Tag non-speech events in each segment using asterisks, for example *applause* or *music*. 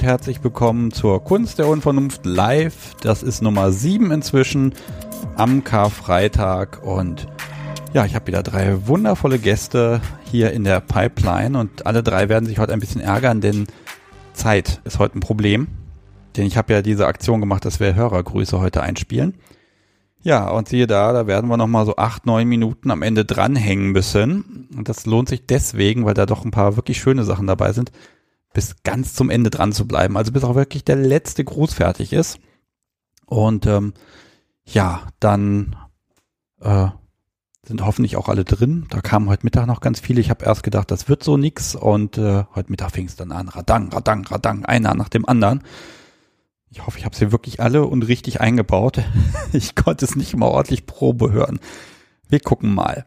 Und herzlich willkommen zur Kunst der Unvernunft live. Das ist Nummer 7 inzwischen am Karfreitag und ja, ich habe wieder drei wundervolle Gäste hier in der Pipeline und alle drei werden sich heute ein bisschen ärgern, denn Zeit ist heute ein Problem. Denn ich habe ja diese Aktion gemacht, dass wir Hörergrüße heute einspielen. Ja, und siehe da, da werden wir nochmal so acht, neun Minuten am Ende dranhängen müssen. Und das lohnt sich deswegen, weil da doch ein paar wirklich schöne Sachen dabei sind, bis ganz zum Ende dran zu bleiben. Also bis auch wirklich der letzte Gruß fertig ist. Und ähm, ja, dann äh, sind hoffentlich auch alle drin. Da kamen heute Mittag noch ganz viele. Ich habe erst gedacht, das wird so nix. Und äh, heute Mittag fing es dann an. Radang, radang, radang, einer nach dem anderen. Ich hoffe, ich habe sie wirklich alle und richtig eingebaut. *laughs* Ich konnte es nicht mal ordentlich Probe hören. Wir gucken mal.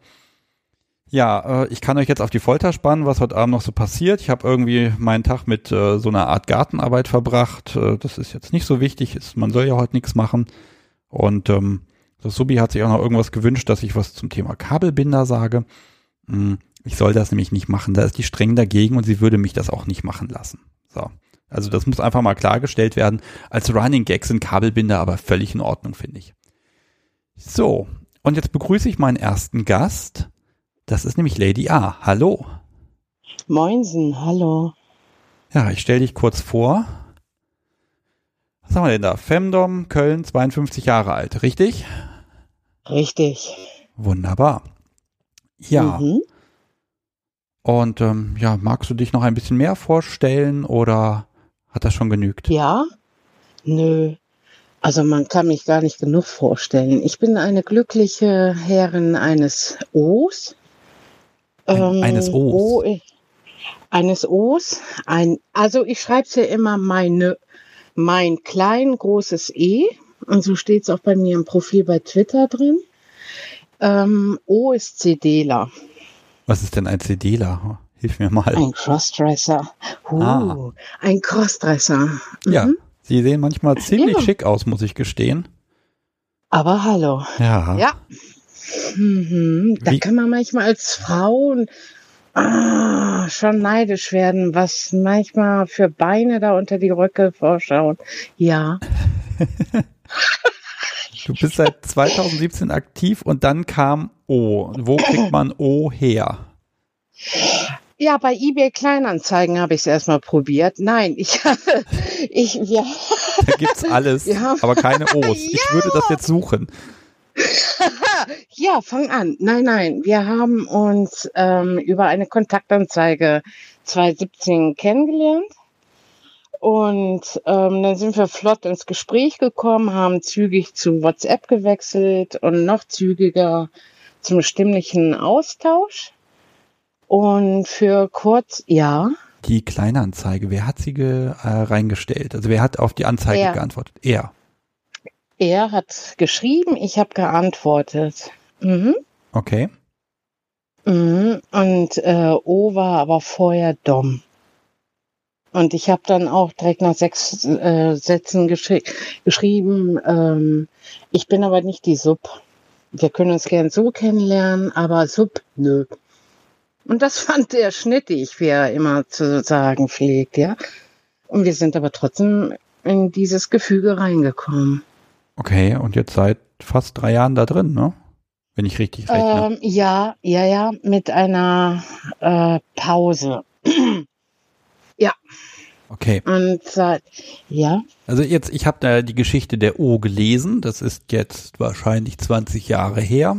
Ja, äh, ich kann euch jetzt auf die Folter spannen, was heute Abend noch so passiert. Ich habe irgendwie meinen Tag mit äh, so einer Art Gartenarbeit verbracht. Äh, das ist jetzt nicht so wichtig. Man soll ja heute nichts machen. Und ähm, das Subi hat sich auch noch irgendwas gewünscht, dass ich was zum Thema Kabelbinder sage. Hm, ich soll das nämlich nicht machen. Da ist die streng dagegen und sie würde mich das auch nicht machen lassen. So. Also das muss einfach mal klargestellt werden. Als Running Gag sind Kabelbinder aber völlig in Ordnung, finde ich. So, und jetzt begrüße ich meinen ersten Gast. Das ist nämlich Lady A. Hallo. Moinsen, hallo. Ja, ich stelle dich kurz vor. Was haben wir denn da? Femdom, Köln, 52 Jahre alt, richtig? Richtig. Wunderbar. Ja. Mhm. Und ähm, ja, magst du dich noch ein bisschen mehr vorstellen oder hat das schon genügt? Ja, nö. Also man kann mich gar nicht genug vorstellen. Ich bin eine glückliche Herrin eines O's. Ein, ähm, eines O's. O, eines O's. Ein, also ich schreibe es ja immer meine, mein klein großes E. Und so steht es auch bei mir im Profil bei Twitter drin. Ähm, o ist CDler. Was ist denn ein CDler? Hilf mir mal. Ein Crossdresser. Uh, ah. Ein Crossdresser. Mhm. Ja, sie sehen manchmal ziemlich ja. schick aus, muss ich gestehen. Aber hallo. Ja. Ja. Mhm. Da Wie? kann man manchmal als Frau ah, schon neidisch werden, was manchmal für Beine da unter die Röcke vorschauen. Ja. du bist seit 2017 aktiv und dann kam O. Wo kriegt man O her? Ja, bei eBay Kleinanzeigen habe ich es erstmal probiert. Nein, ich habe, ich, wir. Da gibt's *laughs* alles, aber keine O's. Ja. *laughs* Ich würde das jetzt suchen. Ja, fang an. Nein, nein, wir haben uns ähm, über eine Kontaktanzeige 2017 kennengelernt. Und ähm, dann sind wir flott ins Gespräch gekommen, haben zügig zu WhatsApp gewechselt und noch zügiger zum stimmlichen Austausch. Und für kurz, ja. Die kleine Anzeige, wer hat sie äh, reingestellt? Also wer hat auf die Anzeige er. geantwortet? Er. Er hat geschrieben, ich habe geantwortet. Mhm. Okay. Mhm. Und äh, O war aber vorher Dom. Und ich habe dann auch direkt nach sechs äh, Sätzen geschri geschrieben, ähm, ich bin aber nicht die Sub. Wir können uns gern so kennenlernen, aber Sub, nö. Und das *laughs* fand er schnittig, wie er immer zu sagen pflegt, ja. Und wir sind aber trotzdem in dieses Gefüge reingekommen. Okay, und jetzt seit fast drei Jahren da drin, ne? Wenn ich richtig rechne. Ähm, ja, ja, ja, mit einer äh, Pause. *clears throat* ja. Okay. Und seit, ja. Also jetzt, ich habe da die Geschichte der O gelesen. Das ist jetzt wahrscheinlich 20 Jahre her.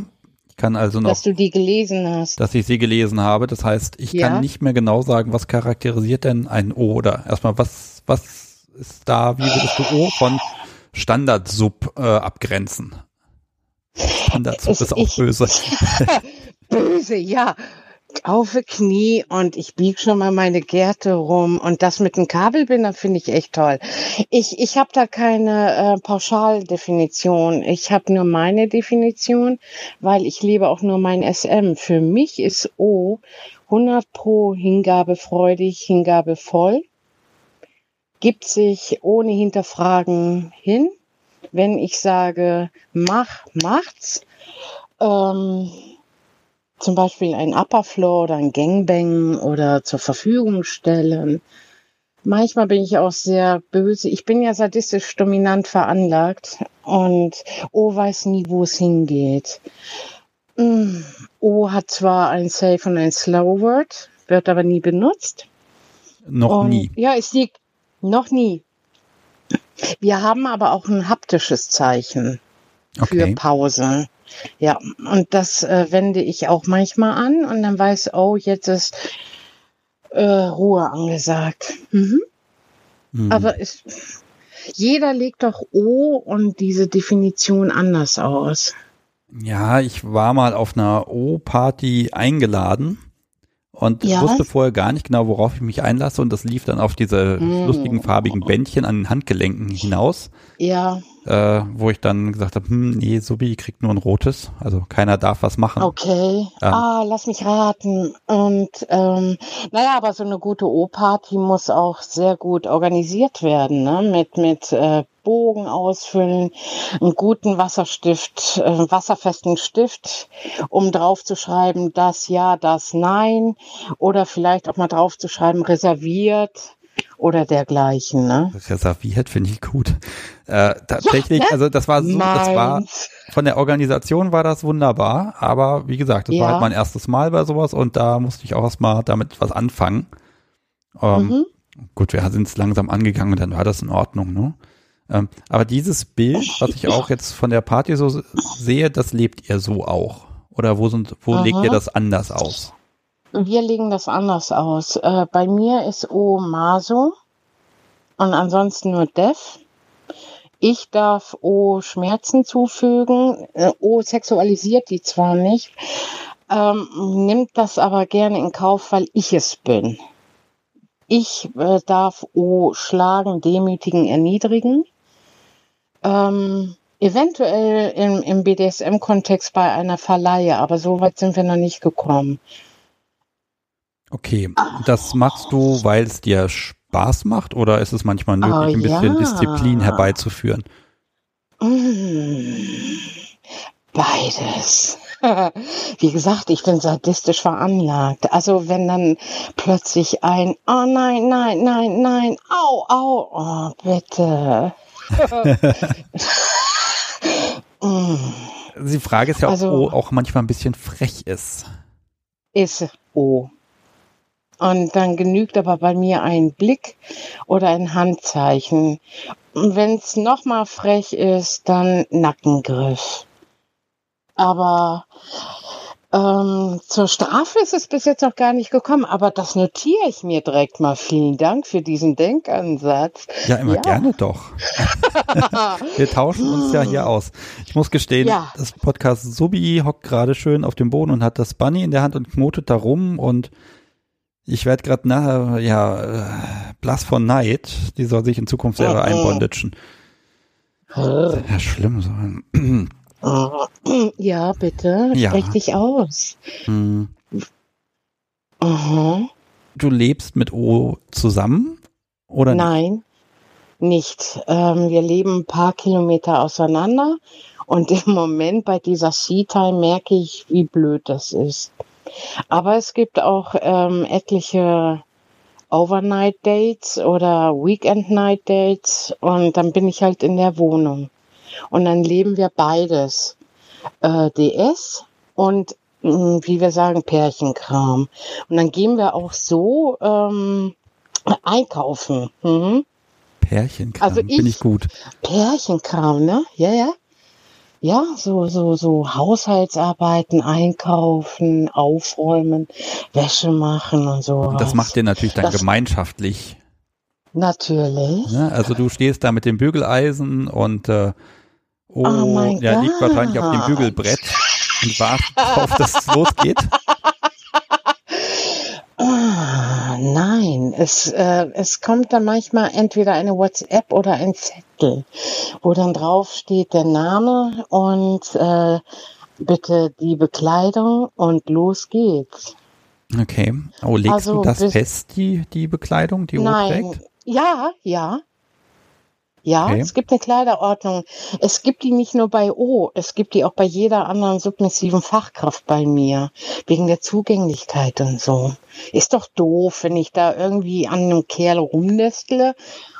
Ich kann also noch. Dass du die gelesen hast. Dass ich sie gelesen habe. Das heißt, ich ja. kann nicht mehr genau sagen, was charakterisiert denn ein O oder erstmal, was, was ist da, wie würdest du O von Standard-Sub äh, abgrenzen? Standard-Sub ist auch ich, böse. *laughs* böse, ja auf Knie und ich bieg schon mal meine Gärte rum und das mit dem Kabelbinder finde ich echt toll. Ich, ich habe da keine äh, Pauschaldefinition. Ich habe nur meine Definition, weil ich lebe auch nur mein SM. Für mich ist O 100 pro hingabefreudig, hingabevoll, gibt sich ohne Hinterfragen hin. Wenn ich sage, mach, macht's. Ähm, zum Beispiel ein Upper Floor oder ein Gangbang oder zur Verfügung stellen. Manchmal bin ich auch sehr böse. Ich bin ja sadistisch dominant veranlagt und O weiß nie, wo es hingeht. Mm, o hat zwar ein Safe und ein Slow Word, wird aber nie benutzt. Noch und, nie. Ja, es liegt noch nie. Wir haben aber auch ein haptisches Zeichen Okay. für Pause. Ja, und das äh, wende ich auch manchmal an und dann weiß, oh, jetzt ist äh, Ruhe angesagt. Mhm. Mhm. Aber es, jeder legt doch O und diese Definition anders aus. Ja, ich war mal auf einer O-Party eingeladen und Ja. wusste vorher gar nicht genau, worauf ich mich einlasse und das lief dann auf diese Mm. lustigen farbigen Bändchen an den Handgelenken hinaus, Ja, äh, wo ich dann gesagt habe, hm, nee, Subi kriegt nur ein rotes, also keiner darf was machen. okay. Ähm. ah, lass mich raten. Und ähm, naja, aber so eine gute O-Party muss auch sehr gut organisiert werden, ne? Mit mit äh, Bogen ausfüllen, einen guten Wasserstift, äh, wasserfesten Stift, um drauf zu schreiben, das ja, das nein, oder vielleicht auch mal drauf zu schreiben, reserviert oder dergleichen, ne? Das ist ja serviert, finde ich gut. Äh, tatsächlich, ne? also das war so, das war Meins. von der Organisation war das wunderbar, aber wie gesagt, das war Ja. halt mein erstes Mal bei sowas und da musste ich auch erstmal damit was anfangen. Ähm, Mhm. Gut, wir sind es langsam angegangen und dann war das in Ordnung, ne? Ähm, aber dieses Bild, was ich auch jetzt von der Party so sehe, das lebt ihr so auch. Oder wo sind, wo Aha. legt ihr das anders aus? Wir legen das anders aus. Äh, bei mir ist O Maso und ansonsten nur Def. Ich darf O Schmerzen zufügen. Äh, o sexualisiert die zwar nicht, ähm, nimmt das aber gerne in Kauf, weil ich es bin. Ich äh, darf O schlagen, demütigen, erniedrigen. Ähm, eventuell im, im BDSM-Kontext bei einer Verleihe, aber so weit sind wir noch nicht gekommen. Okay, das machst du, weil es dir Spaß macht oder ist es manchmal nötig, Oh, ein bisschen ja. Disziplin herbeizuführen? Mm, Beides. *laughs* Wie gesagt, ich bin sadistisch veranlagt. Also wenn dann plötzlich ein, oh nein, nein, nein, nein, au, au, oh bitte. Die Frage ist ja, ob Also- O auch manchmal ein bisschen frech ist. ist O. Und dann genügt aber bei mir ein Blick oder ein Handzeichen. Wenn es nochmal frech ist, dann Nackengriff. Aber ähm, zur Strafe ist es bis jetzt noch gar nicht gekommen, aber das notiere ich mir direkt mal. Vielen Dank für diesen Denkansatz. Ja, immer Ja. gerne doch. *laughs* Wir tauschen uns ja hier aus. Ich muss gestehen, Ja. das Podcast Subi hockt gerade schön auf dem Boden und hat das Bunny in der Hand und knotet da rum und ich werde gerade nachher, ja, äh, blass von Neid. Die soll sich in Zukunft selber Mhm. einbondagen. Ja, schlimm. So. Ja, bitte, Ja. dich aus. Hm. Mhm. Du lebst mit O zusammen? Oder? Nein, nicht. Ähm, wir leben ein paar Kilometer auseinander und im Moment bei dieser Sea-Time merke ich, wie blöd das ist. Aber es gibt auch ähm, etliche Overnight-Dates oder Weekend-Night-Dates und dann bin ich halt in der Wohnung. Und dann leben wir beides. Äh, DS und mh, wie wir sagen, Pärchenkram. Und dann gehen wir auch so ähm, einkaufen. Mhm. Pärchenkram, Also ich ich- gut. Pärchenkram, ne? Ja, ja. Ja, so, so, so Haushaltsarbeiten, einkaufen, aufräumen, Wäsche machen und so. Und das macht ihr natürlich dann Das- gemeinschaftlich. Natürlich. Ne? Also du stehst da mit dem Bügeleisen und äh, oh, Oh der liegt wahrscheinlich auf dem. Bügelbrett und wartet darauf, dass es losgeht. *laughs* nein, es, äh, es kommt dann manchmal entweder eine WhatsApp oder ein Zettel, wo dann drauf steht der Name und äh, bitte die Bekleidung und los geht's. Okay. Oh, legst Also du das fest, die, die Bekleidung, die Nein, trägt? ja, ja. Ja, Okay. es gibt eine Kleiderordnung. Es gibt die nicht nur bei O, es gibt die auch bei jeder anderen submissiven Fachkraft bei mir. Wegen der Zugänglichkeit und so. Ist doch doof, wenn ich da irgendwie an einem Kerl rumnestle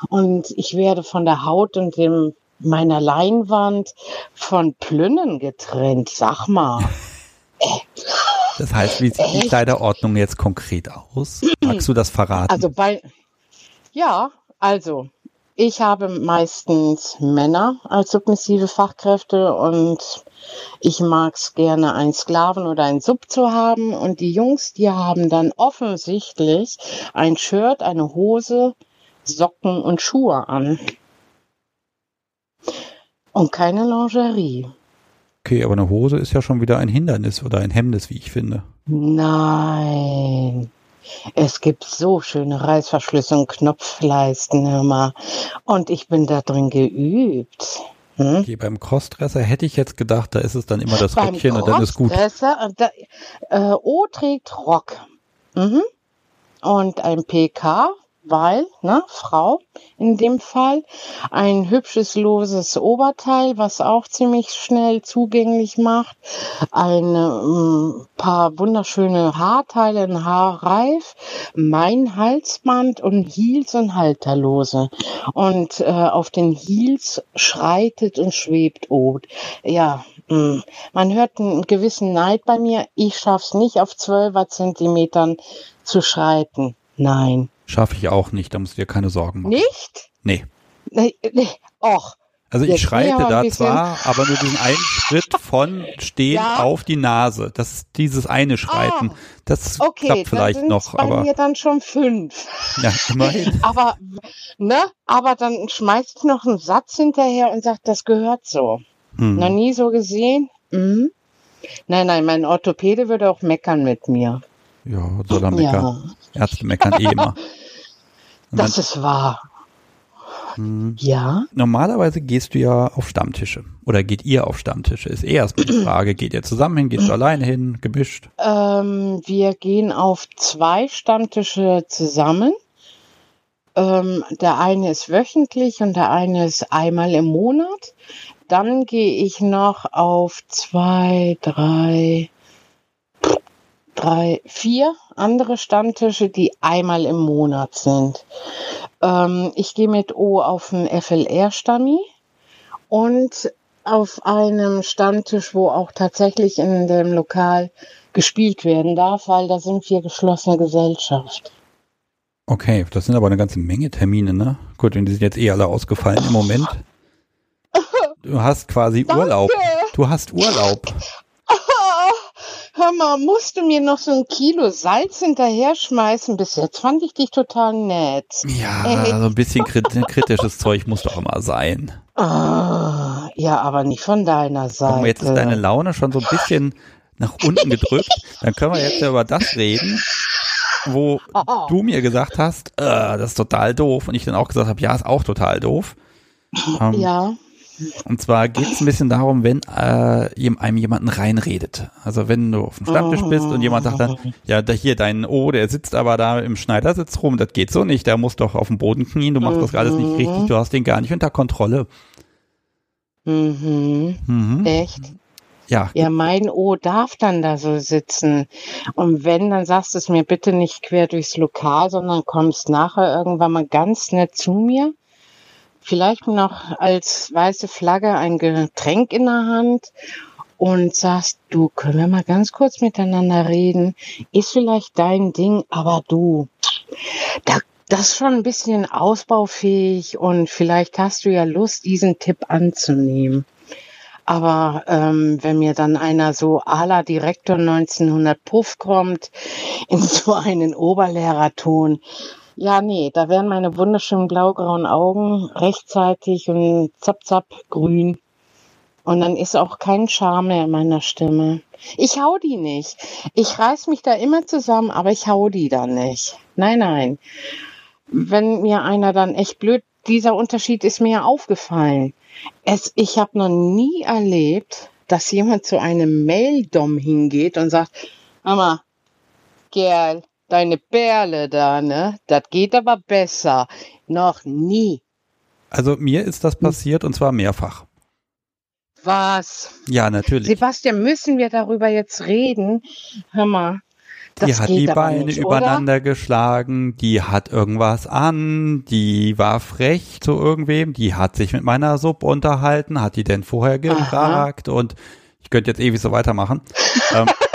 und ich werde von der Haut und dem meiner Leinwand von Plünnen getrennt. Sag mal. *laughs* Das heißt, wie sieht die? Kleiderordnung jetzt konkret aus? Magst du das verraten? Also bei, ja, also ich habe meistens Männer als submissive Fachkräfte und ich mag es gerne, einen Sklaven oder einen Sub zu haben. Und die Jungs, die haben dann offensichtlich ein Shirt, eine Hose, Socken und Schuhe an. Und keine Lingerie. okay, aber eine Hose ist ja schon wieder ein Hindernis oder ein Hemmnis, wie ich finde. Nein. Es gibt so schöne Reißverschlüsse und Knopfleisten, mal. Und ich bin da drin geübt. Hm? Okay, beim Crossdresser hätte ich jetzt gedacht, da ist es dann immer das Röckchen und dann ist gut. Crossdresser, da, äh, O trägt Rock. Mhm. Und ein PK, weil, ne, Frau in dem Fall, ein hübsches loses Oberteil, was auch ziemlich schnell zugänglich macht, ein ähm, paar wunderschöne Haarteile, ein Haarreif, mein Halsband und Heels und Halterlose. Und äh, auf den Heels schreitet und schwebt Ot. Ja, mh. man hört einen gewissen Neid bei mir. Ich schaff's nicht auf 12 Zentimetern zu schreiten. Nein. Schaffe ich auch nicht, da musst du dir keine Sorgen machen. Nicht? Nee. Nee, nee. Och. Also ich schreite da zwar, aber nur diesen einen *laughs* Schritt von stehen Ja. auf die Nase. Das ist dieses eine Schreiten. Ah, das Okay, klappt vielleicht dann noch, bei aber mir dann schon fünf. ja, immerhin. *laughs* Aber, ne? Aber dann schmeißt ich noch einen Satz hinterher und sagt, das gehört so. Noch Hm. nie so gesehen? Mhm. Nein, nein, mein Orthopäde würde auch meckern mit mir. Ja, soll er meckern. Ja, Ärzte meckern eh immer. *laughs* Und das ist wahr. dann, hm. Ja. Normalerweise gehst du ja auf Stammtische. Oder geht ihr auf Stammtische? Ist eh erstmal die *clears throat* Frage, geht ihr zusammen hin, gehst du alleine hin, gemischt? Ähm, wir gehen auf zwei Stammtische zusammen. Ähm, der eine ist wöchentlich und der eine ist einmal im Monat. Dann gehe ich noch auf zwei, drei, drei, vier andere Stammtische, die einmal im Monat sind. Ähm, ich gehe mit O auf einen FLR-Stammi und auf einem Stammtisch, wo auch tatsächlich in dem Lokal gespielt werden darf, weil da sind wir geschlossene Gesellschaft. Okay, das sind aber eine ganze Menge Termine, ne? Gut, und die sind jetzt eh alle ausgefallen im Moment. *laughs* Du hast quasi Danke. Urlaub. Du hast Urlaub. Hör mal, musst du mir noch so ein Kilo Salz hinterher schmeißen? Bis jetzt fand ich dich total nett. Ja, Ey. so ein bisschen krit *laughs* kritisches Zeug muss doch immer sein. Ah, ja, aber nicht von deiner Seite. Aber jetzt ist deine Laune schon so ein bisschen nach unten gedrückt. Dann können wir jetzt ja über das reden, wo Oh. du mir gesagt hast, äh, das ist total doof. Und ich dann auch gesagt habe, ja, ist auch total doof. Ähm, Ja, Und zwar geht es ein bisschen darum, wenn äh, einem jemanden reinredet. Also wenn du auf dem Stammtisch bist und jemand sagt dann, *laughs* ja, da hier dein O, der sitzt aber da im Schneidersitz rum, das geht so nicht, der muss doch auf dem Boden knien, du machst das alles nicht Mhm. richtig, du hast den gar nicht unter Kontrolle. mhm. Mhm. echt. Ja, Ja, mein O darf dann da so sitzen. Und wenn, dann sagst du es mir bitte nicht quer durchs Lokal, sondern kommst nachher irgendwann mal ganz nett zu mir. Vielleicht noch als weiße Flagge ein Getränk in der Hand und sagst, du, können wir mal ganz kurz miteinander reden? Ist vielleicht dein Ding, aber du, da, das ist schon ein bisschen ausbaufähig und vielleicht hast du ja Lust, diesen Tipp anzunehmen. Aber ähm, wenn mir dann einer so à la Direktor 1900 Puff kommt, in so einen Oberlehrerton, ja, nee, da wären meine wunderschönen blaugrauen Augen rechtzeitig und zapp, zapp grün. Und dann ist auch kein Charme in meiner Stimme. Ich hau die nicht. Ich reiß mich da immer zusammen, aber ich hau die dann nicht. Nein, nein. Wenn mir einer dann echt blöd, dieser Unterschied ist mir ja aufgefallen. Es, ich habe noch nie erlebt, dass jemand zu einem Maildom hingeht und sagt, Mama, Kerl, deine Perle da, ne? Das geht aber besser. Noch nie. Also mir ist das passiert und zwar mehrfach. Was? Ja, natürlich. Sebastian, müssen wir darüber jetzt reden? Hör mal. Das die hat die Beine nicht, übereinander oder? geschlagen, die hat irgendwas an, die war frech zu irgendwem, die hat sich mit meiner Sub unterhalten, hat die denn vorher gefragt Aha. und ich könnte jetzt ewig so weitermachen. ähm, hm.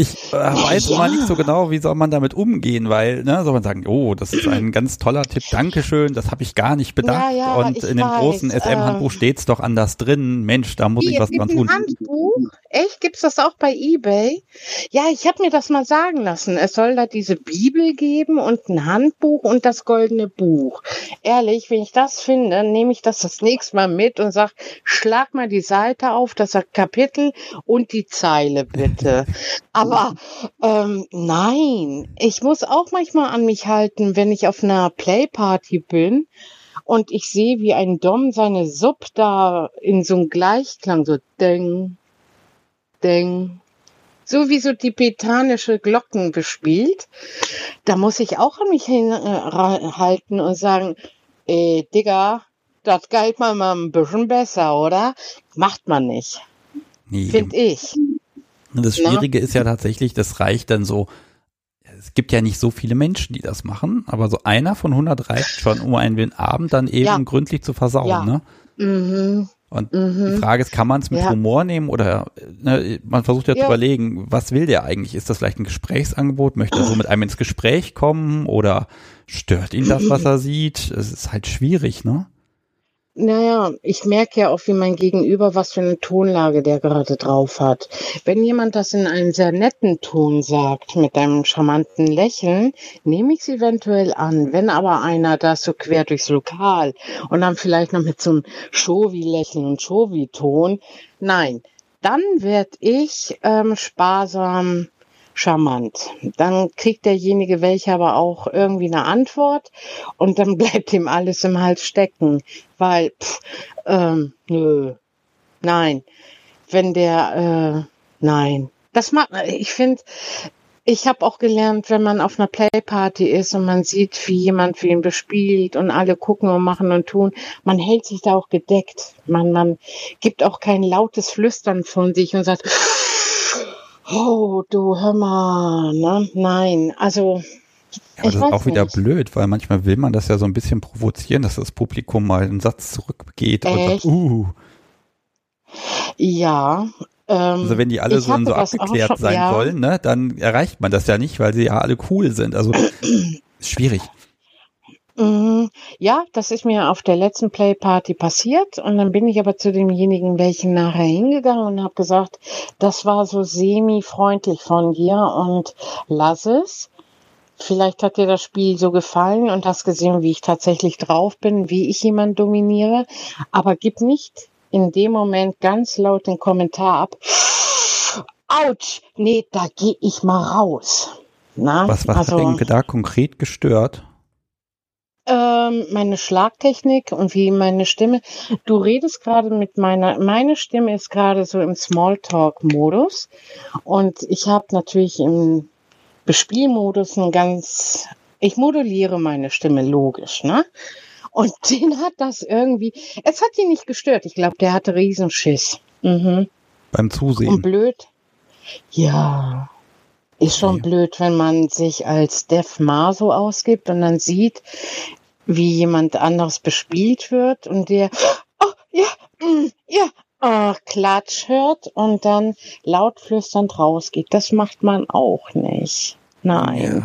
Ich äh, weiß ja. mal nicht so genau, wie soll man damit umgehen, weil, ne, soll man sagen, oh, das ist ein *clears throat* ganz toller Tipp, Dankeschön, das habe ich gar nicht bedacht. Ja, ja, und in dem weiß, großen SM-Handbuch äh, steht's doch anders drin. Mensch, da muss ich was dran tun. Handbuch? Echt? Gibt's das auch bei eBay? Ja, ich habe mir das mal sagen lassen. Es soll da diese Bibel geben und ein Handbuch und das goldene Buch. Ehrlich, wenn ich das finde, nehme ich das das nächste Mal mit und sag, schlag mal die Seite auf, das Kapitel und die Zeile bitte. *laughs* Aber ähm, nein, ich muss auch manchmal an mich halten, wenn ich auf einer Playparty bin und ich sehe, wie ein Dom seine Sub da in so einem Gleichklang so ding, ding, so wie so tibetanische Glocken bespielt, da muss ich auch an mich hinhalten äh, und sagen, ey, Digga, das galt mal mal ein bisschen besser, oder? Macht man nicht. Nee. Find ich. Das Schwierige Na? ist ja tatsächlich, das reicht dann so, es gibt ja nicht so viele Menschen, die das machen, aber so einer von 100 reicht schon, um einen Abend dann eben ja. gründlich zu versauen. Ja. Ne? Mhm. Und mhm. die Frage ist, kann man es mit ja. Humor nehmen oder ne, man versucht ja, ja, zu überlegen, was will der eigentlich? Ist das vielleicht ein Gesprächsangebot? Möchte er so mit einem ins Gespräch kommen oder stört ihn das, was er sieht? Es ist halt schwierig, ne? Naja, ich merke ja auch, wie mein Gegenüber, was für eine Tonlage der gerade drauf hat. Wenn jemand das in einem sehr netten Ton sagt, mit einem charmanten Lächeln, nehme ich es eventuell an. Wenn aber einer das so quer durchs Lokal und dann vielleicht noch mit so einem Shovi-Lächeln und Shovi-Ton, nein, dann werde ich ähm, sparsam charmant. Dann kriegt derjenige welche aber auch irgendwie eine Antwort und dann *laughs* bleibt ihm alles im Hals stecken, weil, pff, ähm, nö, nein, wenn der, äh, nein, das macht, ich finde, ich habe auch gelernt, wenn man auf einer Playparty ist und man sieht, wie jemand wen bespielt und alle gucken und machen und tun, man hält sich da auch gedeckt. Man, man gibt auch kein lautes Flüstern von sich und sagt, Oh, du hör mal, ne? Nein, also. Ja, aber das ist auch wieder blöd, weil manchmal will man das ja so ein bisschen provozieren, dass das Publikum mal einen Satz zurückgeht Echt? und sagt, uh. Ja. Ähm, also wenn die alle so, so abgeklärt schon, sein ja. wollen, ne, dann erreicht man das ja nicht, weil sie ja alle cool sind. Also *clears throat* schwierig. Mhm. Ja, das ist mir auf der letzten Playparty passiert und dann bin ich aber zu demjenigen welchen nachher hingegangen und habe gesagt, das war so semi-freundlich von dir und lass es. Vielleicht hat dir das Spiel so gefallen und hast gesehen, wie ich tatsächlich drauf bin, wie ich jemanden dominiere, aber gib nicht in dem Moment ganz laut den Kommentar ab. Autsch, nee, da gehe ich mal raus. Na, was was also, hat denn da konkret gestört? Ähm, meine Schlagtechnik und wie meine Stimme. Du redest gerade mit meiner, meine Stimme ist gerade so im Smalltalk-Modus und ich habe natürlich im Bespielmodus ein ganz, ich moduliere meine Stimme logisch, ne? Und *laughs* den hat das irgendwie, es hat ihn nicht gestört. Ich glaube, der hatte Riesenschiss. Mhm. Beim Zusehen. Und blöd. Ja. Ist schon ja. blöd, wenn man sich als Def Maso ausgibt und dann sieht, wie jemand anderes bespielt wird und der, oh, ja, mm, ja, oh, Klatsch hört und dann laut flüsternd rausgeht. Das macht man auch nicht. Nein.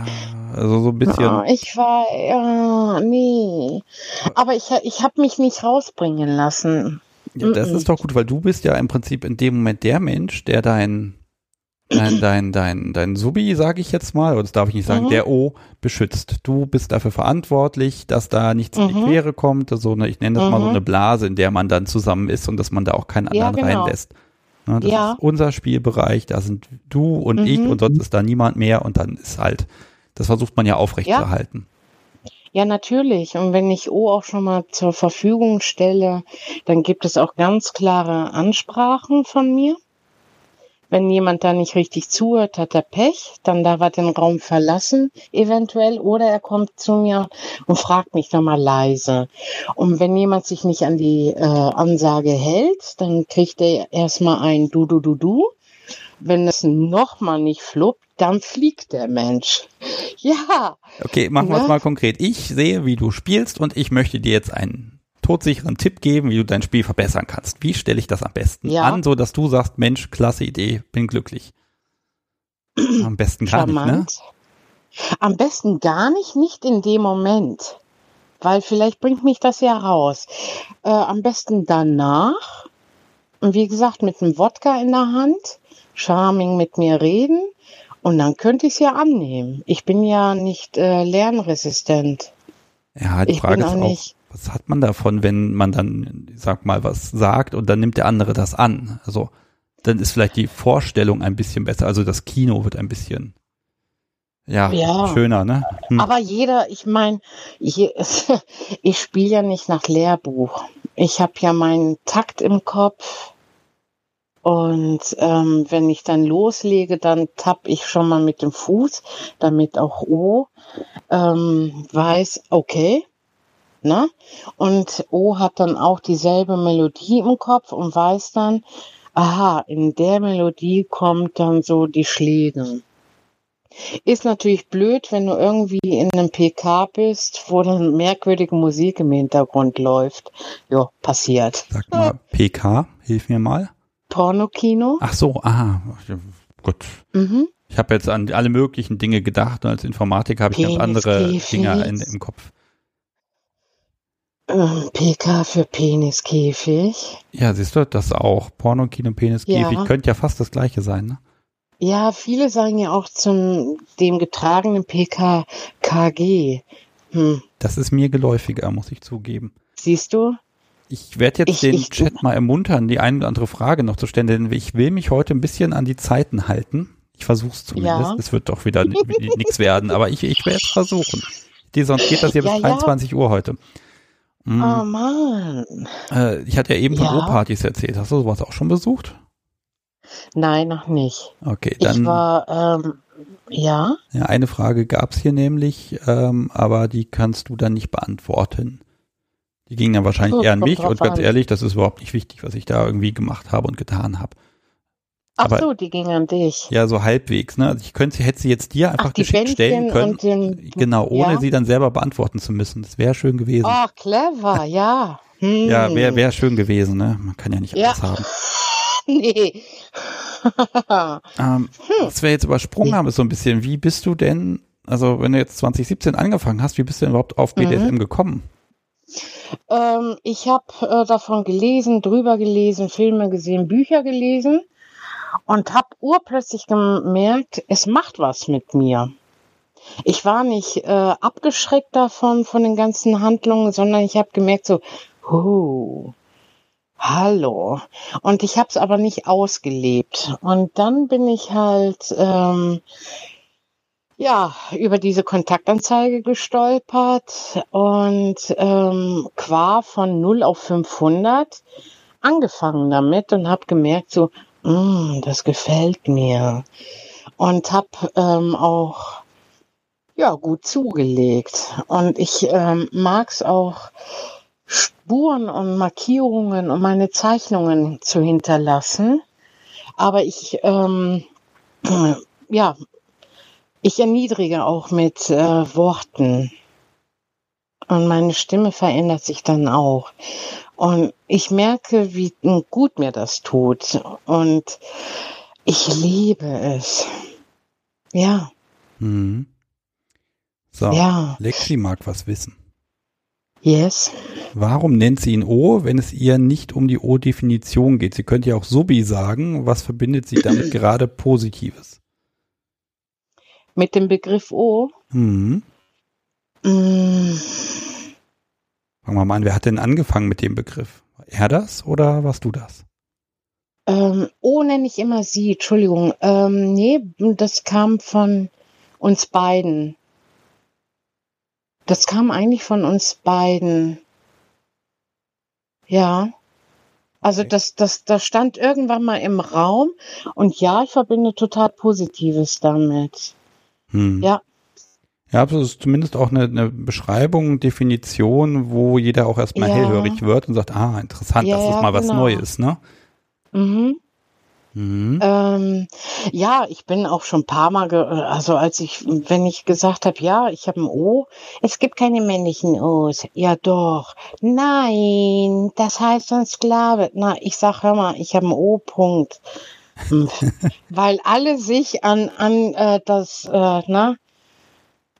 Ja, also so ein bisschen. Oh, ich war, ja, nee. Aber ich, ich habe mich nicht rausbringen lassen. Ja, das ist doch gut, weil du bist ja im Prinzip in dem Moment der Mensch, der dein dein, dein, dein, dein Subi, sage ich jetzt mal, oder das darf ich nicht sagen, mhm. der O beschützt. Du bist dafür verantwortlich, dass da nichts mhm. in die mhm. Quere kommt. So eine, ich nenne das mhm. mal so mhm. eine Blase, in der man dann zusammen ist und dass man da auch keinen anderen ja, genau. reinlässt. Ne, das ja. ist unser Spielbereich, da sind du und ich mhm. und sonst ist da niemand mehr und dann ist halt, das versucht man ja aufrechtzuerhalten. Ja. ja, natürlich. Und wenn ich O auch schon mal zur Verfügung stelle, dann gibt es auch ganz klare Ansprachen von mir Wenn jemand da nicht richtig zuhört, hat er Pech, dann darf er den Raum verlassen, eventuell, oder er kommt zu mir und fragt mich dann mal leise. Und wenn jemand sich nicht an die äh, Ansage hält, dann kriegt er erstmal ein Du, Du, Du, Du. Wenn es nochmal nicht fluppt, dann fliegt der Mensch. *laughs* Ja. Okay, machen wir es mal konkret. Ich sehe, wie du spielst und ich möchte dir jetzt einen todsicheren Tipp geben, wie du dein Spiel verbessern kannst. Wie stelle ich das am besten Ja. an, so dass du sagst, Mensch, klasse Idee, bin glücklich. Am besten gar nicht, ne? Charmant. Am besten gar nicht, nicht in dem Moment. Weil vielleicht bringt mich das ja raus. Äh, am besten danach. Und wie gesagt, mit einem Wodka in der Hand. Charming mit mir reden. Und dann könnte ich es ja annehmen. Ich bin ja nicht äh, lernresistent. Ja, die Ich Frage bin ist auch auch, nicht- was hat man davon, wenn man dann, sag mal, was sagt und dann nimmt der andere das an? Also, dann ist vielleicht die Vorstellung ein bisschen besser. Also das Kino wird ein bisschen, ja, Ja. schöner, ne? Hm. Aber jeder, ich meine, *laughs* ich spiele ja nicht nach Lehrbuch. Ich habe ja meinen Takt im Kopf. Und ähm, wenn ich dann loslege, dann tapp ich schon mal mit dem Fuß, damit auch O ähm, weiß, okay. Ne? Und O hat dann auch dieselbe Melodie im Kopf und weiß dann, aha, in der Melodie kommt dann so die Schläge. Ist natürlich blöd, wenn du irgendwie in einem PK bist, wo dann merkwürdige Musik im Hintergrund läuft. Ja, passiert. Sag mal, PK, hilf mir mal. Pornokino? Ach so, aha, gut. Mhm. Ich habe jetzt an alle möglichen Dinge gedacht und als Informatiker habe ich ganz andere. Dinge in, im Kopf. Ähm, PK für Peniskäfig. Ja, siehst du, das auch. Porno, Kino, Penis, Ja. Könnte ja fast das gleiche sein, ne? Ja, viele sagen ja auch zum dem getragenen PK KG. Hm. Das ist mir geläufiger, muss ich zugeben. Siehst du? Ich werde jetzt Ich- den ich- Chat mal ermuntern, die eine oder andere Frage noch zu stellen, denn ich will mich heute ein bisschen an die Zeiten halten. Ich versuche es zumindest. Ja. Es wird doch wieder nichts werden, aber ich, ich werde es versuchen. Die, sonst geht das hier *laughs* Ja, bis ja. 23 Uhr heute. Mm, Oh Mann. äh, ich hatte ja eben von Ja. O-Partys erzählt. Hast du sowas auch schon besucht? Nein, noch nicht. Okay, Ich dann war, ähm, ja. ja, eine Frage gab's hier nämlich, ähm, aber die kannst du dann nicht beantworten. Die ging dann wahrscheinlich Gut, eher an mich und ganz an. ehrlich, das ist überhaupt nicht wichtig, was ich da irgendwie gemacht habe und getan habe. Ach Aber- so, die ging an dich. Ja, so halbwegs. Ne? Also ich könnte, hätte sie jetzt dir einfach Ach, geschickt stellen Bändchen können. und den, genau, ohne ja? sie dann selber beantworten zu müssen. Das wäre schön gewesen. Oh, clever, *laughs* ja. Hm. Ja, wäre wär schön gewesen. Ne? Man kann ja nicht Ja. alles haben. *laughs* Nee. Ähm, was wir jetzt übersprungen Nee. haben, ist so ein bisschen, wie bist du denn, also wenn du jetzt 2017 angefangen hast, wie bist du denn überhaupt auf BDSM gekommen? ähm, ich habe äh, davon gelesen, drüber gelesen, Filme gesehen, Bücher gelesen und habe urplötzlich gemerkt, es macht was mit mir. Ich war nicht äh, abgeschreckt davon, von den ganzen Handlungen, sondern ich habe gemerkt so, oh, hallo. Und ich habe es aber nicht ausgelebt. Und dann bin ich halt ähm, ja über diese Kontaktanzeige gestolpert und ähm, qua von 0 auf 500 angefangen damit und habe gemerkt so, mm, das gefällt mir. Und habe ähm, auch ja gut zugelegt. Und ich ähm, mag es auch, Spuren und Markierungen und meine Zeichnungen zu hinterlassen. Aber ich, ähm, *clears throat* ja, ich erniedrige auch mit äh, Worten. Und meine Stimme verändert sich dann auch. Und ich merke, wie gut mir das tut. Und ich liebe es. Ja, Mhm. So, ja, Lexi mag was wissen. yes. Warum nennt sie ihn O, wenn es ihr nicht um die O-Definition geht? Sie könnte ja auch Subi sagen. Was verbindet sie damit *clears throat* gerade Positives? Mit dem Begriff O. Mhm. Mm, Fangen wir mal an, wer hat denn angefangen mit dem Begriff? War er das oder warst du das? ähm, O nenne ich immer sie, Entschuldigung. Ähm, nee, das kam von uns beiden. Das kam eigentlich von uns beiden. Ja. Also das, das, das stand irgendwann mal im Raum und ja, ich verbinde total Positives damit. Hm. Ja. Ja, aber es ist zumindest auch eine, eine Beschreibung, Definition, wo jeder auch erstmal Ja. hellhörig wird und sagt, ah, interessant, Ja, das ist mal was genau. Neues, ne? Mhm. Mhm. Ähm, ja, ich bin auch schon ein paar Mal, ge also als ich, wenn ich gesagt habe, ja, ich habe ein O, es gibt keine männlichen O's. Ja doch. Nein, das heißt ein Sklave. Na, ich sag, hör mal, ich habe ein O, Punkt. Hm. *laughs* Weil alle sich an, an äh, das, äh, na,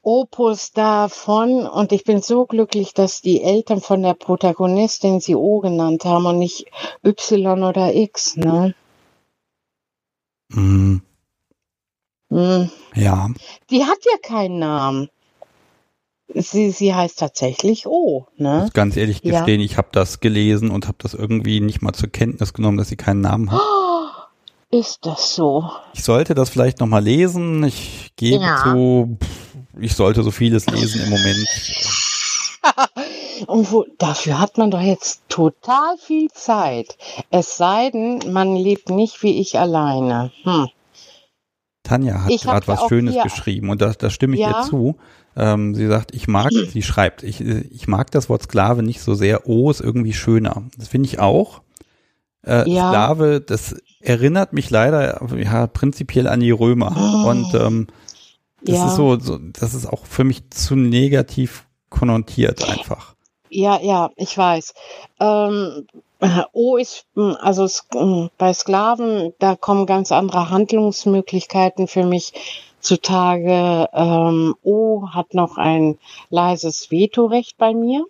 Opus davon und ich bin so glücklich, dass die Eltern von der Protagonistin sie O genannt haben und nicht Y oder X, ne? Mhm. Hm. Ja, Die hat ja keinen Namen. Sie, sie heißt tatsächlich O, ne? muss ganz ehrlich Ja. gestehen, ich habe das gelesen und habe das irgendwie nicht mal zur Kenntnis genommen, dass sie keinen Namen hat. Ist das so? Ich sollte das vielleicht nochmal lesen. Ich gebe Ja. zu, ich sollte so vieles lesen im Moment. *laughs* Und wo, dafür hat man doch jetzt total viel Zeit. Es sei denn, man lebt nicht wie ich alleine. Hm. Tanja hat gerade was Schönes geschrieben und da, da stimme ich Ja. ihr zu. Ähm, sie sagt, ich mag, *clears throat* sie schreibt, ich, ich mag das Wort Sklave nicht so sehr. O ist irgendwie schöner. Das finde ich auch. Äh, Ja. Sklave, das erinnert mich leider ja prinzipiell an die Römer. Oh. Und ähm, das Ja. ist so, so, das ist auch für mich zu negativ konnotiert einfach. Ja, ja, ich weiß. Ähm, O ist, hm, also hm, bei Sklaven, da kommen ganz andere Handlungsmöglichkeiten für mich zutage. Ähm, O hat noch ein leises Vetorecht bei mir.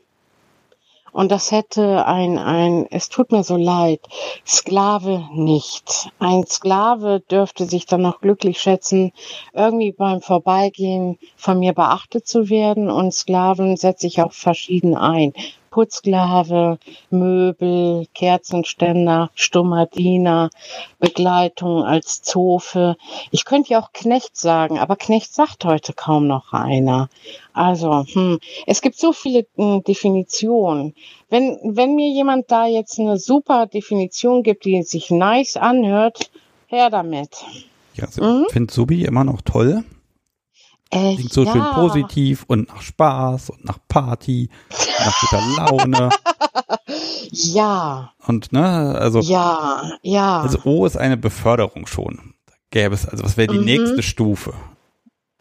Und das hätte ein, ein, es tut mir so leid, Sklave nicht. Ein Sklave dürfte sich dann noch glücklich schätzen, irgendwie beim Vorbeigehen von mir beachtet zu werden. Und Sklaven setze ich auch verschieden ein. Putzsklave, Möbel, Kerzenständer, stummer Diener, Begleitung als Zofe. Ich könnte ja auch Knecht sagen, aber Knecht sagt heute kaum noch einer. Also, hm, es gibt so viele hm, Definitionen. Wenn, wenn mir jemand da jetzt eine super Definition gibt, die sich nice anhört, her damit. Ja, also Mhm. ich finde Subi immer noch toll. Äh, Klingt so ja. schön positiv und nach Spaß und nach Party, und nach guter Laune. *laughs* Ja, Und ne, also, ja, ja. also O ist eine Beförderung schon. Da gäbe es, also was wäre die Mhm. nächste Stufe?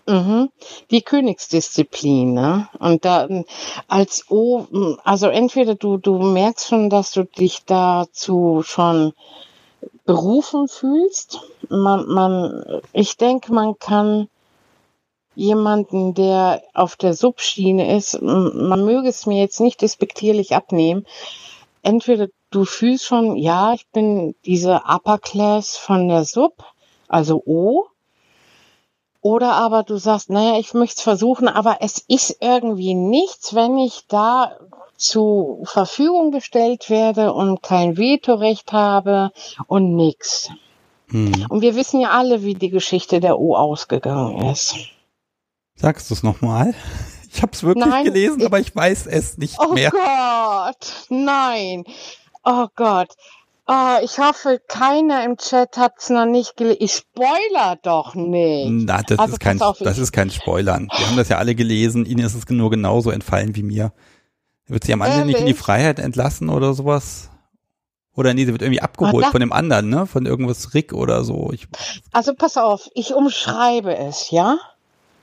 Mhm. Die Königsdisziplin, ne? Und da ähm, als O, m, also entweder du, du merkst schon, dass du dich dazu schon berufen fühlst. Man, man, ich denke, man kann jemanden, der auf der Subschiene ist, m, man möge es mir jetzt nicht despektierlich abnehmen. Entweder du fühlst schon, ja, ich bin diese Upper Class von der Sub, also O, oder aber du sagst, naja, ich möchte es versuchen, aber es ist irgendwie nichts, wenn ich da zu Verfügung gestellt werde und kein Vetorecht habe und nix. Hm. Und wir wissen ja alle, wie die Geschichte der O ausgegangen ist. Sagst du es nochmal? Ich habe es wirklich Nein, gelesen, ich- aber ich weiß es nicht Oh mehr. Gott, nein. Oh Gott. Oh, ich hoffe, keiner im Chat hat es noch nicht gelesen. Ich spoiler doch nicht. Na, das Also ist kein, auf, das ist kein Spoilern. Wir haben das ja alle gelesen. Ihnen ist es nur genauso entfallen wie mir. Wird sie am Ende nicht in die? Freiheit entlassen oder sowas? Oder nee, sie wird irgendwie abgeholt da- von dem anderen, ne? Von irgendwas Rick oder so. Ich, Also pass auf, ich umschreibe es, ja?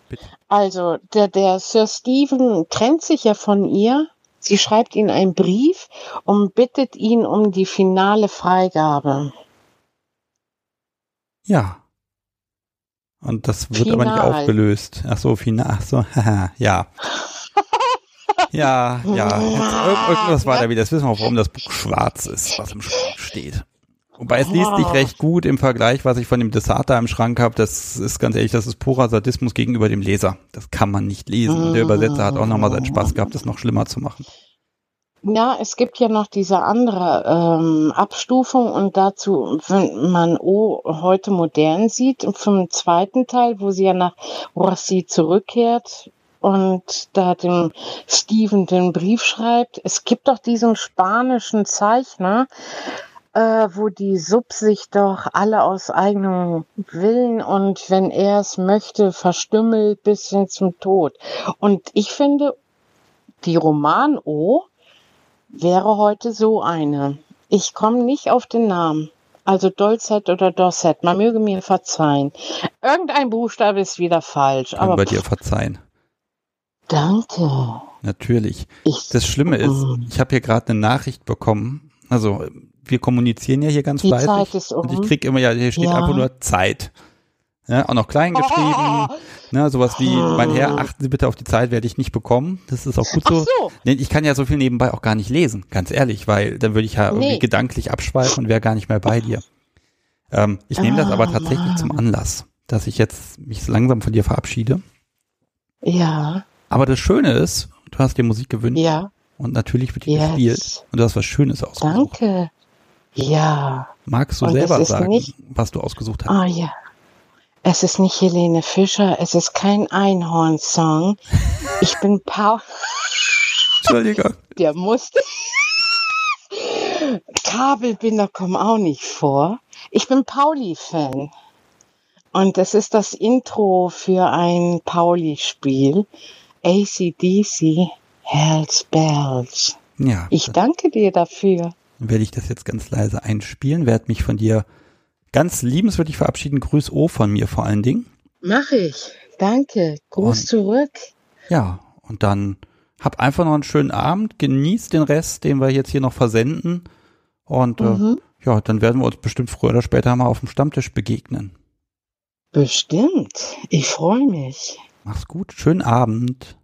Bitte. Also der, der Sir Stephen trennt sich ja von ihr. Sie schreibt ihm einen Brief und bittet ihn um die finale Freigabe. ja. Und das wird aber nicht Final. aufgelöst. Ach so, final. Ach so, *laughs* haha, ja. *laughs* Ja, ja. Jetzt, irg- irgendwas war da wieder. Das wissen wir, warum das Buch schwarz ist, was im Schrank steht. Wobei es liest sich recht gut im Vergleich, was ich von dem Dessert im Schrank habe. Das ist ganz ehrlich, das ist purer Sadismus gegenüber dem Leser. Das kann man nicht lesen. Und der Übersetzer hat auch nochmal seinen Spaß gehabt, das noch schlimmer zu machen. Ja, es gibt ja noch diese andere ähm, Abstufung und dazu, wenn man O heute modern sieht, vom zweiten Teil, wo sie ja nach Rossi zurückkehrt und da dem Steven den Brief schreibt. Es gibt doch diesen spanischen Zeichner, äh, wo die Sub sich doch alle aus eigenem Willen und wenn er es möchte, verstümmelt bis hin zum Tod. Und ich finde, die Roman-O wäre heute so eine. Ich komme nicht auf den Namen. Also Dolzett oder Dorset, man möge mir verzeihen. Irgendein Buchstabe ist wieder falsch. Aber wir dir verzeihen. Danke. Natürlich. Ich, Das Schlimme ist, Mm. ich habe hier gerade eine Nachricht bekommen. Also wir kommunizieren ja hier ganz Die fleißig. Ist Und ich um. krieg immer, ja, hier steht Ja. einfach nur Zeit. Ja, auch noch klein geschrieben. *laughs* Ne, sowas wie, mein Herr, achten Sie bitte auf die Zeit, werde ich nicht bekommen. Das ist auch gut so. so. Ich kann ja so viel nebenbei auch gar nicht lesen, ganz ehrlich, weil dann würde ich ja irgendwie Nee. gedanklich abschweifen und wäre gar nicht mehr bei dir. Ähm, ich nehme das Ah, aber tatsächlich zum Anlass, dass ich jetzt mich langsam von dir verabschiede. Ja, Aber das Schöne ist, du hast dir Musik gewünscht ja, und natürlich wird die gespielt jetzt. und du hast was Schönes ausgesucht. Danke. Ja. Magst du Und selber sagen, nicht- was du ausgesucht hast? Ah ja. Es ist nicht Helene Fischer, es ist kein Einhorn-Song. Ich bin Paul. *laughs* Entschuldigung. Der musste. Kabelbinder kommen auch nicht vor. Ich bin Pauli-Fan. Und das ist das Intro für ein Pauli-Spiel. ACDC Hells Bells. Ja, Ich danke dir dafür. dann werde ich das jetzt ganz leise einspielen, werde mich von dir ganz liebenswürdig verabschieden. Grüß O von mir vor allen Dingen. Mach ich. Danke. Gruß Und- zurück. Ja, und dann hab einfach noch einen schönen Abend, genieß den Rest, den wir jetzt hier noch versenden. Und Mhm. äh, ja, dann werden wir uns bestimmt früher oder später mal auf dem Stammtisch begegnen. Bestimmt. Ich freue mich. Mach's gut, schönen Abend.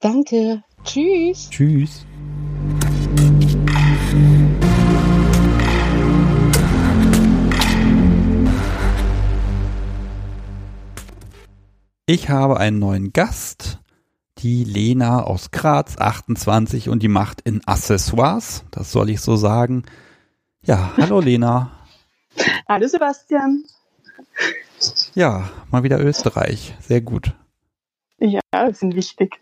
Danke. Tschüss. Tschüss. Ich habe einen neuen Gast, die Lena aus Graz, 28 und die macht in Accessoires, das soll ich so sagen. Ja, hallo Lena. *laughs* Hallo Sebastian. Ja, mal wieder Österreich, sehr gut. Ja, sind wichtig.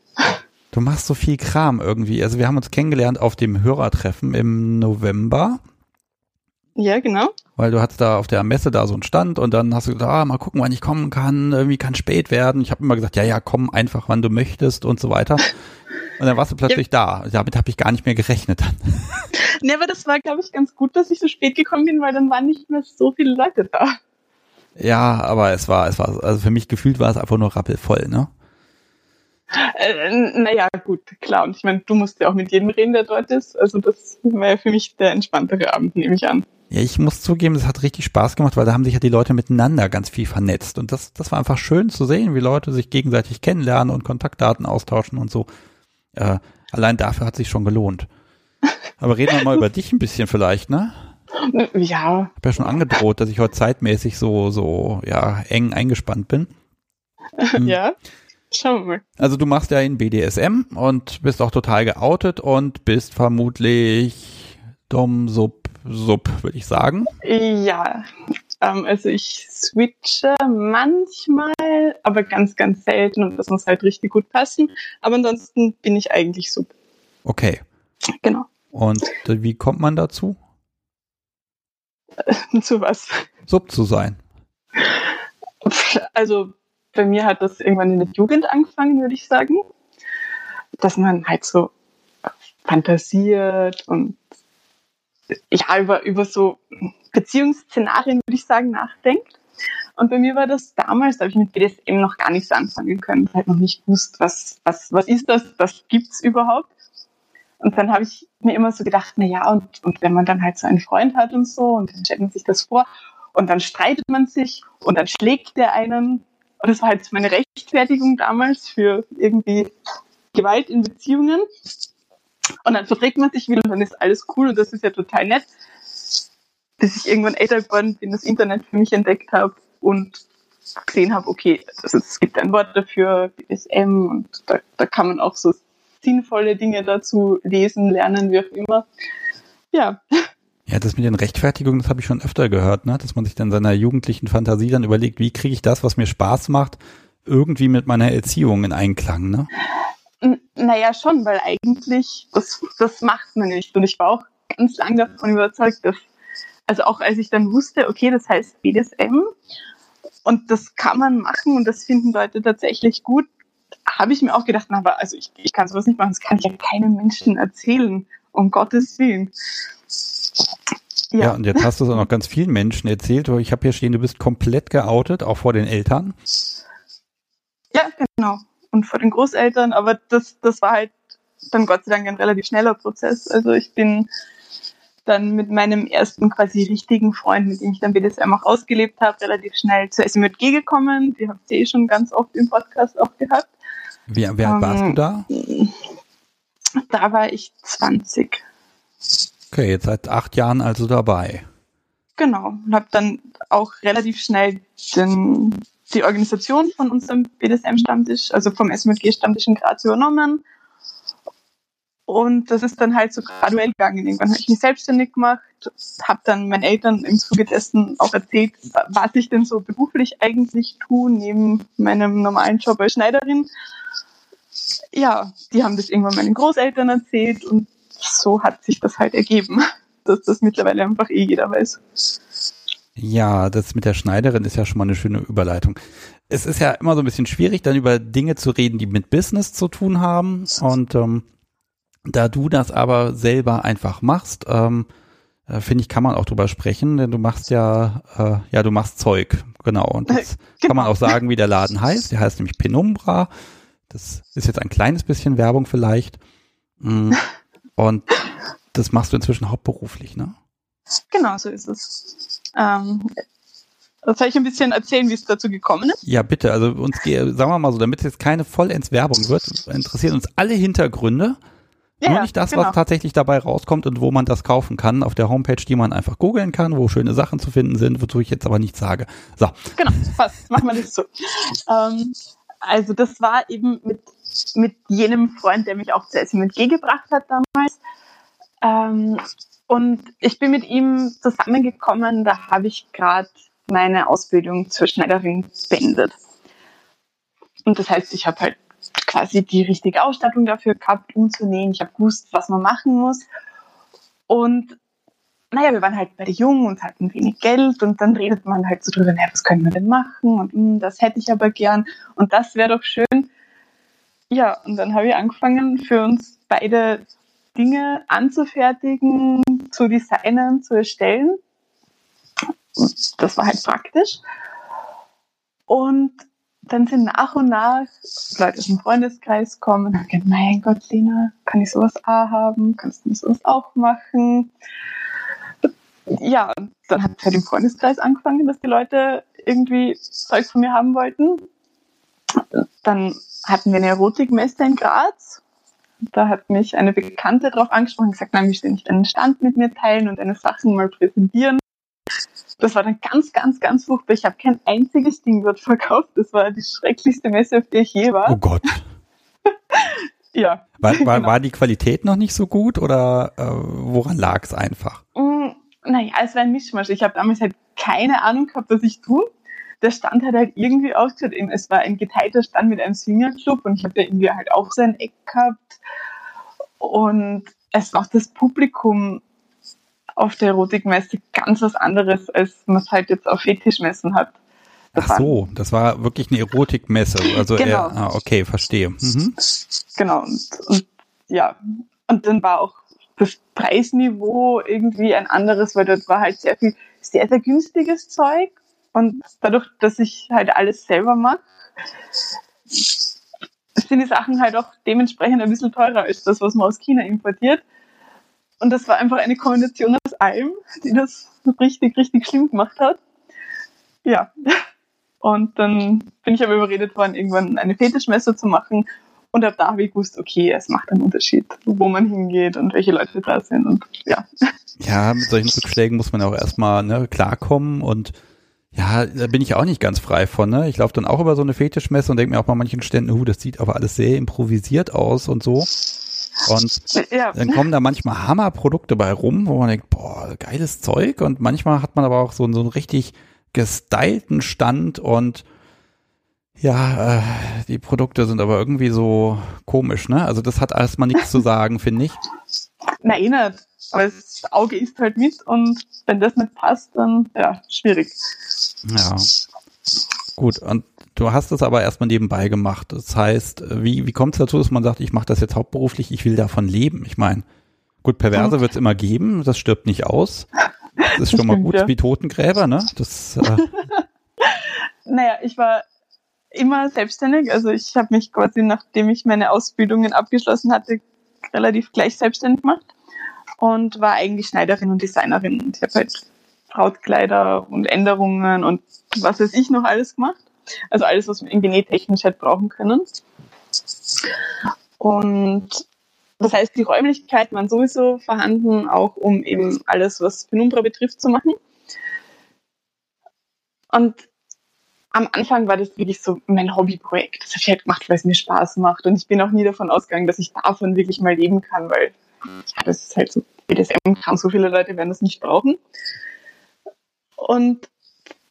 Du machst so viel Kram irgendwie. Also wir haben uns kennengelernt auf dem Hörertreffen im November, Ja, genau. weil du hattest da auf der Messe da so einen Stand und dann hast du gesagt, ah, mal gucken, wann ich kommen kann. Irgendwie kann spät werden. Ich habe immer gesagt, ja, ja, komm einfach, wann du möchtest und so weiter. *laughs* Und dann warst du plötzlich da. Damit habe ich gar nicht mehr gerechnet dann. *laughs* Ne, aber das war, glaube ich, ganz gut, dass ich so spät gekommen bin, weil dann waren nicht mehr so viele Leute da. Ja, aber es war, es war, also für mich gefühlt war es einfach nur rappelvoll, ne? Äh, naja, gut, klar. Und ich meine, du musst ja auch mit jedem reden, der dort ist. Also das war ja für mich der entspanntere Abend, nehme ich an. Ja, ich muss zugeben, es hat richtig Spaß gemacht, weil da haben sich ja die Leute miteinander ganz viel vernetzt. Und das, das war einfach schön zu sehen, wie Leute sich gegenseitig kennenlernen und Kontaktdaten austauschen und so. Äh, allein dafür hat sich schon gelohnt. Aber reden wir mal über dich ein bisschen vielleicht, ne? Ja, Ich habe ja schon angedroht, dass ich heute zeitmäßig so, so, ja, eng eingespannt bin. *laughs* Hm. ja. Schauen wir mal. Also du machst ja in BDSM und bist auch total geoutet und bist vermutlich dumm, sub, sub, würde ich sagen. Ja, ähm, also ich switche manchmal, aber ganz, ganz selten und das muss halt richtig gut passen. Aber ansonsten bin ich eigentlich so. Okay. Genau. Und wie kommt man dazu? *laughs* Zu was? Sub zu sein. Also bei mir hat das irgendwann in der Jugend angefangen, würde ich sagen. Dass man halt so fantasiert und ja, über, über so Beziehungsszenarien, würde ich sagen, nachdenkt. Und bei mir war das damals, da habe ich mit BDSM noch gar nicht so anfangen können, halt noch nicht gewusst, was, was, was ist das, was gibt's überhaupt. Und dann habe ich mir immer so gedacht, na ja, und, und wenn man dann halt so einen Freund hat und so, und dann stellt man sich das vor, und dann streitet man sich, und dann schlägt der einen. Und das war halt meine Rechtfertigung damals für irgendwie Gewalt in Beziehungen. Und dann verträgt man sich wieder und dann ist alles cool und das ist ja total nett. Bis ich irgendwann älter geworden bin, das Internet für mich entdeckt habe und gesehen habe, okay, also es gibt ein Wort dafür, BDSM, und da, da kann man auch so sinnvolle Dinge dazu lesen, lernen, wie auch immer. Ja, Ja, das mit den Rechtfertigungen, das habe ich schon öfter gehört, ne? dass man sich dann seiner jugendlichen Fantasie dann überlegt, wie kriege ich das, was mir Spaß macht, irgendwie mit meiner Erziehung in Einklang. Ne? N- Naja, schon, weil eigentlich, das, das macht man nicht. Und ich war auch ganz lange davon überzeugt, dass also auch als ich dann wusste, okay, das heißt BDSM und das kann man machen und das finden Leute tatsächlich gut, habe ich mir auch gedacht, na, aber also ich, ich kann sowas nicht machen, das kann ich ja keinem Menschen erzählen, um Gottes Willen. Ja. ja, und jetzt hast du es auch noch ganz vielen Menschen erzählt. Ich habe hier stehen, du bist komplett geoutet, auch vor den Eltern. Ja, genau. Und vor den Großeltern, aber das, das war halt dann Gott sei Dank ein relativ schneller Prozess. Also ich bin dann mit meinem ersten quasi richtigen Freund, mit dem ich dann BDSM auch ausgelebt habe, relativ schnell zur SMG gekommen. Die habt ihr eh schon ganz oft im Podcast auch gehabt. Wie, alt warst du ähm, da? Da war ich 20. Okay, jetzt seit acht Jahren also dabei. Genau, und habe dann auch relativ schnell den, die Organisation von unserem BDSM-Stammtisch, also vom SMG-Stammtisch in Graz übernommen und das ist dann halt so graduell gegangen. Irgendwann habe ich mich selbstständig gemacht, habe dann meinen Eltern im Zuge dessen auch erzählt, was ich denn so beruflich eigentlich tue, neben meinem normalen Job als Schneiderin. Ja, die haben das irgendwann meinen Großeltern erzählt und so hat sich das halt ergeben, *laughs* dass das mittlerweile einfach eh jeder weiß. Ja, das mit der Schneiderin ist ja schon mal eine schöne Überleitung. Es ist ja immer so ein bisschen schwierig, dann über Dinge zu reden, die mit Business zu tun haben. Und ähm, da du das aber selber einfach machst, ähm, äh, finde ich, kann man auch drüber sprechen, denn du machst ja, äh, ja, du machst Zeug, genau. Und das *laughs* genau. kann man auch sagen, wie der Laden heißt. Der heißt nämlich Penumbra. Das ist jetzt ein kleines bisschen Werbung vielleicht. Mm. *laughs* Und das machst du inzwischen hauptberuflich, ne? Genau, so ist es. Ähm, soll ich ein bisschen erzählen, wie es dazu gekommen ist? Ja, bitte. Also uns, sagen wir mal so, damit es jetzt keine vollends Werbung wird, interessieren uns alle Hintergründe. Ja, Nur nicht das, genau. was tatsächlich dabei rauskommt und wo man das kaufen kann auf der Homepage, die man einfach googeln kann, wo schöne Sachen zu finden sind, wozu ich jetzt aber nichts sage. So. Genau, passt. Machen wir das so. Ähm, also das war eben mit, mit jenem Freund, der mich auch zur SMG gebracht hat damals. Ähm, und ich bin mit ihm zusammengekommen, da habe ich gerade meine Ausbildung zur Schneiderin beendet. Und das heißt, ich habe halt quasi die richtige Ausstattung dafür gehabt, umzunähen. Ich habe gewusst, was man machen muss. Und naja, wir waren halt beide jung und hatten wenig Geld und dann redet man halt so drüber, naja, was können wir denn machen und mh, hm, das hätte ich aber gern und das wäre doch schön. Ja, und dann habe ich angefangen, für uns beide Dinge anzufertigen, zu designen, zu erstellen. Das war halt praktisch. Und dann sind nach und nach Leute aus dem Freundeskreis kommen und haben gesagt, mein Gott, Lena, kann ich sowas auch haben? Kannst du mir sowas auch machen? Ja, dann hat es halt im Freundeskreis angefangen, dass die Leute irgendwie Zeug von mir haben wollten. Dann hatten wir eine Erotikmesse in Graz. Da hat mich eine Bekannte drauf angesprochen und gesagt, nein, wir stehen nicht einen Stand mit mir teilen und deine Sachen mal präsentieren. Das war dann ganz, ganz, ganz furchtbar. Ich habe kein einziges Ding dort verkauft. Das war die schrecklichste Messe, auf der ich je war. Oh Gott. *laughs* ja. War, war, genau. war die Qualität noch nicht so gut oder äh, woran lag es einfach? Mm, naja, es war ein Mischmasch. Ich habe damals halt keine Ahnung gehabt, was ich tue. Der Stand hat halt irgendwie ausgeschaut. Es war ein geteilter Stand mit einem Swingerclub und ich habe da irgendwie halt auch sein Eck gehabt. Und es war auch das Publikum auf der Erotikmesse ganz was anderes, als man es halt jetzt auf Fetischmessen hat. Das Ach so, das war wirklich eine Erotikmesse. Also genau. eher, ah, okay, verstehe. Mhm. Genau, und, und ja, und dann war auch das Preisniveau irgendwie ein anderes, weil dort war halt sehr viel, sehr, sehr günstiges Zeug. Und dadurch, dass ich halt alles selber mache, sind die Sachen halt auch dementsprechend ein bisschen teurer als das, was man aus China importiert. Und das war einfach eine Kombination aus allem, die das richtig, richtig schlimm gemacht hat. Ja. Und dann bin ich aber überredet worden, irgendwann eine Fetischmesse zu machen. Und ab da habe ich gewusst, okay, es macht einen Unterschied, wo man hingeht und welche Leute da sind. Und ja. Ja, mit solchen Rückschlägen muss man auch erstmal ne, klarkommen und ja, da bin ich auch nicht ganz frei von. Ne? Ich laufe dann auch über so eine Fetischmesse und denke mir auch bei manchen Ständen, uh, das sieht aber alles sehr improvisiert aus und so. Und ja. dann kommen da manchmal Hammerprodukte bei rum, wo man denkt, boah, geiles Zeug. Und manchmal hat man aber auch so, so einen richtig gestylten Stand und ja, äh, die Produkte sind aber irgendwie so komisch, ne? Also das hat erstmal nichts zu sagen, finde ich. Nein, eh nicht. Aber das Auge isst halt mit und wenn das nicht passt, dann ja, schwierig. Ja. Gut, und du hast es aber erstmal nebenbei gemacht. Das heißt, wie, wie kommt es dazu, dass man sagt, ich mache das jetzt hauptberuflich, ich will davon leben? Ich meine, gut, Perverse wird es immer geben, das stirbt nicht aus. Das ist schon mal gut, ja. wie Totengräber, ne? Das, äh *laughs* naja, ich war immer selbstständig. Also ich habe mich quasi, nachdem ich meine Ausbildungen abgeschlossen hatte, relativ gleich selbstständig gemacht und war eigentlich Schneiderin und Designerin. Und ich habe halt Brautkleider und Änderungen und was weiß ich noch alles gemacht. Also alles, was wir irgendwie nähtechnisch halt brauchen können. Und das heißt, die Räumlichkeiten waren sowieso vorhanden, auch um eben alles, was Penumbra betrifft, zu machen. Und am Anfang war das wirklich so mein Hobbyprojekt. Das habe ich halt gemacht, weil es mir Spaß macht. Und ich bin auch nie davon ausgegangen, dass ich davon wirklich mal leben kann, weil ja, das ist halt so BDSM kann. So viele Leute werden das nicht brauchen. Und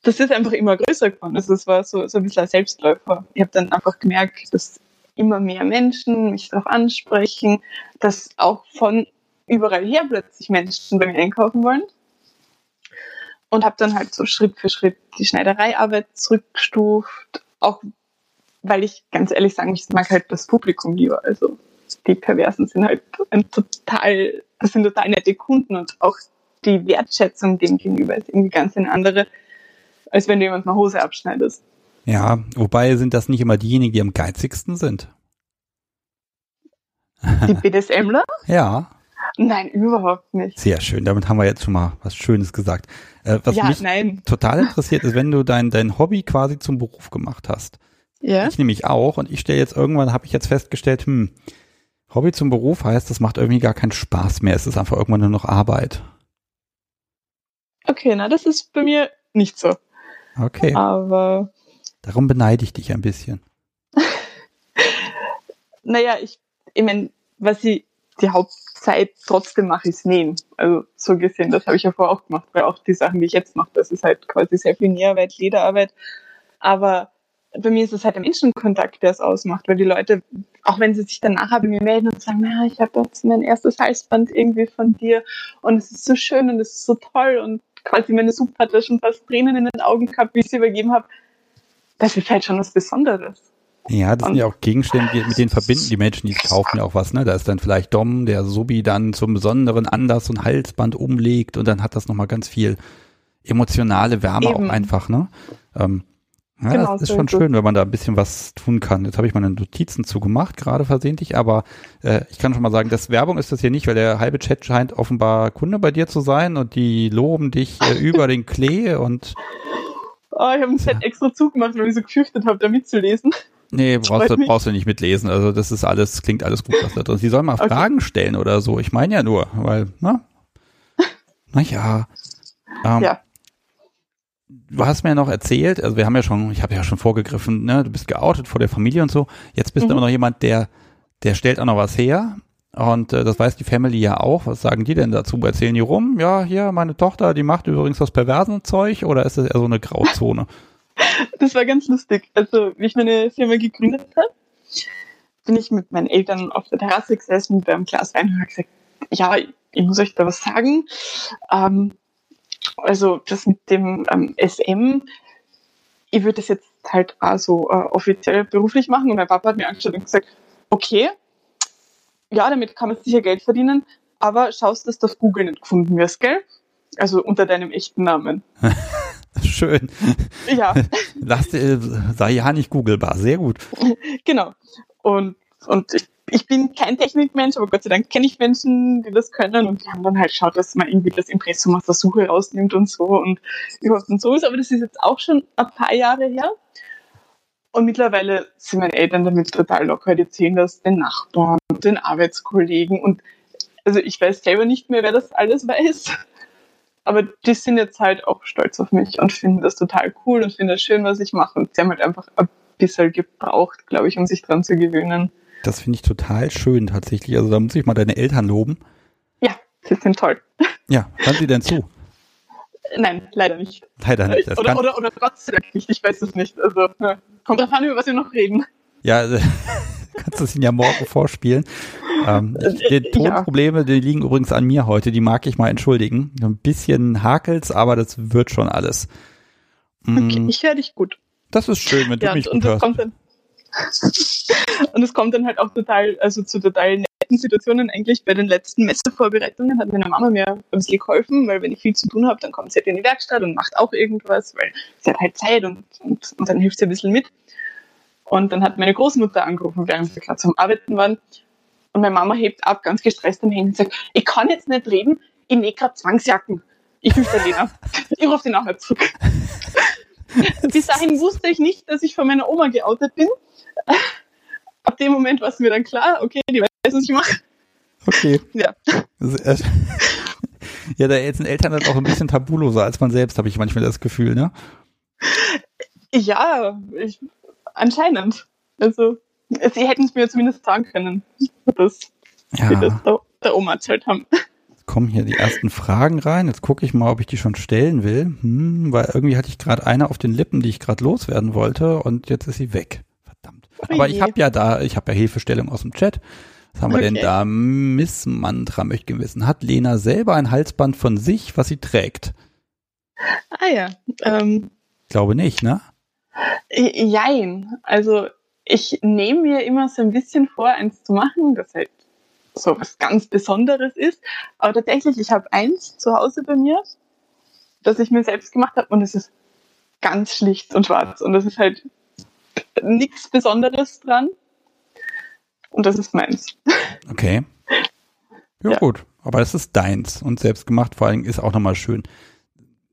das ist einfach immer größer geworden. Also es war so, so ein bisschen ein Selbstläufer. Ich habe dann einfach gemerkt, dass immer mehr Menschen mich darauf ansprechen, dass auch von überall her plötzlich Menschen bei mir einkaufen wollen. Und habe dann halt so Schritt für Schritt die Schneidereiarbeit zurückgestuft, auch weil ich ganz ehrlich sagen, ich mag halt das Publikum lieber. Also die Perversen sind halt ein total, das sind total nette Kunden und auch die Wertschätzung dem gegenüber ist irgendwie ganz eine andere, als wenn du jemand eine Hose abschneidest. Ja, wobei sind das nicht immer diejenigen, die am geizigsten sind. Die BDSMler? *laughs* ja. Nein, überhaupt nicht. Sehr schön, damit haben wir jetzt schon mal was Schönes gesagt. Äh, was ja, mich nein. total interessiert ist, wenn du dein, dein Hobby quasi zum Beruf gemacht hast. Ja. Ich nämlich auch und ich stelle jetzt irgendwann, habe ich jetzt festgestellt, hm, Hobby zum Beruf heißt, das macht irgendwie gar keinen Spaß mehr. Es ist einfach irgendwann nur noch Arbeit. Okay, na, das ist bei mir nicht so. Okay. Aber. Darum beneide ich dich ein bisschen. *laughs* naja, ich, ich meine, was ich die Hauptzeit trotzdem mache, ist nähen. Also so gesehen, das habe ich ja vorher auch gemacht, weil auch die Sachen, die ich jetzt mache, das ist halt quasi sehr viel Näharbeit, Lederarbeit. Aber bei mir ist es halt der Menschenkontakt, der es ausmacht, weil die Leute, auch wenn sie sich dann nachher bei mir melden und sagen, na, ich habe jetzt mein erstes Halsband irgendwie von dir und es ist so schön und es ist so toll und quasi meine Suppe hat da schon fast Tränen in den Augen gehabt, wie ich sie übergeben habe. Das ist halt schon was Besonderes. Ja, das und sind ja auch Gegenstände, mit denen *laughs* verbinden die Menschen, die kaufen ja auch was, ne? Da ist dann vielleicht Dom, der Subi dann zum besonderen Anlass so ein Halsband umlegt und dann hat das nochmal ganz viel emotionale Wärme Eben. auch einfach, ne? Ähm, ja, genau, das ist so schon schön, wenn man da ein bisschen was tun kann. Jetzt habe ich meine Notizen zugemacht, gerade versehentlich, aber äh, ich kann schon mal sagen, das Werbung ist das hier nicht, weil der halbe Chat scheint offenbar Kunde bei dir zu sein und die loben dich äh, *laughs* über den Klee und Oh, ich habe einen Chat extra zugemacht, weil ich so gefürchtet habe, da mitzulesen. Nee, brauchst du, brauchst du nicht mitlesen. Also das ist alles, klingt alles gut, was da drin ist. Sie sollen mal okay. Fragen stellen oder so. Ich meine ja nur, weil, ne? *laughs* Naja. Ähm, ja. Du hast mir ja noch erzählt, also wir haben ja schon, ich habe ja schon vorgegriffen, ne, du bist geoutet vor der Familie und so. Jetzt bist mhm. du immer noch jemand, der, der stellt auch noch was her. Und äh, das weiß die Family ja auch. Was sagen die denn dazu? Erzählen die rum? Ja, hier, meine Tochter, die macht übrigens das perversen Zeug oder ist das eher so eine Grauzone? *laughs* Das war ganz lustig. Also, wie ich meine Firma gegründet habe, bin ich mit meinen Eltern auf der Terrasse gesessen beim Glas Wein und habe gesagt, ja, ich muss euch da was sagen. Ähm, also das mit dem ähm, SM, ich würde das jetzt halt auch so äh, offiziell beruflich machen. Und mein Papa hat mir angeschaut und gesagt, okay, ja, damit kann man sicher Geld verdienen, aber schaust, dass du auf Google nicht gefunden wirst, gell? Also unter deinem echten Namen. *laughs* Schön. Ja. *laughs* Lass, sei ja nicht googelbar. Sehr gut. Genau. Und, und ich, ich bin kein Technikmensch, aber Gott sei Dank kenne ich Menschen, die das können und die haben dann halt geschaut, dass man irgendwie das Impressum aus der Suche rausnimmt und so und überhaupt und so ist. Aber das ist jetzt auch schon ein paar Jahre her. Und mittlerweile sind meine Eltern damit total locker. Die erzählen das den Nachbarn, den Arbeitskollegen und also ich weiß selber nicht mehr, wer das alles weiß. Aber die sind jetzt halt auch stolz auf mich und finden das total cool und finden das schön, was ich mache. Und sie haben halt einfach ein bisschen gebraucht, glaube ich, um sich dran zu gewöhnen. Das finde ich total schön tatsächlich. Also da muss ich mal deine Eltern loben. Ja, sie sind toll. Ja, hören sie denn zu? Nein, leider nicht. Leider nicht. Das oder, oder, oder trotzdem nicht, ich weiß es nicht. Also kommt drauf an, über was wir noch reden. Ja, *laughs* kannst du es ihnen ja morgen vorspielen. Ähm, die Tonprobleme, die liegen übrigens an mir heute, die mag ich mal entschuldigen. Ein bisschen hakelt's, aber das wird schon alles. Okay, mm. ich höre dich gut. Das ist schön, wenn du ja, mich gut hörst. Dann, *laughs* und es kommt dann halt auch total, also zu total netten Situationen eigentlich. Bei den letzten Messevorbereitungen hat meine Mama mir ein bisschen geholfen, weil wenn ich viel zu tun habe, dann kommt sie halt in die Werkstatt und macht auch irgendwas, weil sie hat halt Zeit und, und, und dann hilft sie ein bisschen mit. Und dann hat meine Großmutter angerufen, während wir gerade zum Arbeiten waren. Und meine Mama hebt ab, ganz gestresst am Handy und sagt, ich kann jetzt nicht reden, ich nähe gerade Zwangsjacken. Ich der Lena. *laughs* Ich rufe die nachher zurück. *laughs* Bis dahin wusste ich nicht, dass ich von meiner Oma geoutet bin. Ab dem Moment war es mir dann klar, okay, die weiß, was ich mache. Okay. Ja. *laughs* Ja, da sind Eltern dann auch ein bisschen tabuloser als man selbst, habe ich manchmal das Gefühl, ne? Ja, ich, anscheinend. Also, sie hätten es mir zumindest sagen können, dass ja. sie das der, der Oma erzählt haben kommen hier die ersten Fragen rein. Jetzt gucke ich mal, ob ich die schon stellen will. Hm, weil irgendwie hatte ich gerade eine auf den Lippen, die ich gerade loswerden wollte und jetzt ist sie weg. Verdammt. Oh Aber ich habe ja da, ich habe ja Hilfestellung aus dem Chat. Was haben wir okay. denn da? Miss Mantra möchte wissen. Hat Lena selber ein Halsband von sich, was sie trägt? Ah ja. Ähm, ich glaube nicht, ne? Jein. Also ich nehme mir immer so ein bisschen vor, eins zu machen. Das halt so was ganz Besonderes ist. Aber tatsächlich, ich habe eins zu Hause bei mir, das ich mir selbst gemacht habe und es ist ganz schlicht und schwarz und es ist halt nichts Besonderes dran. Und das ist meins. *laughs* Okay. Ja, ja, gut. Aber es ist deins und selbst gemacht vor allem ist auch nochmal schön.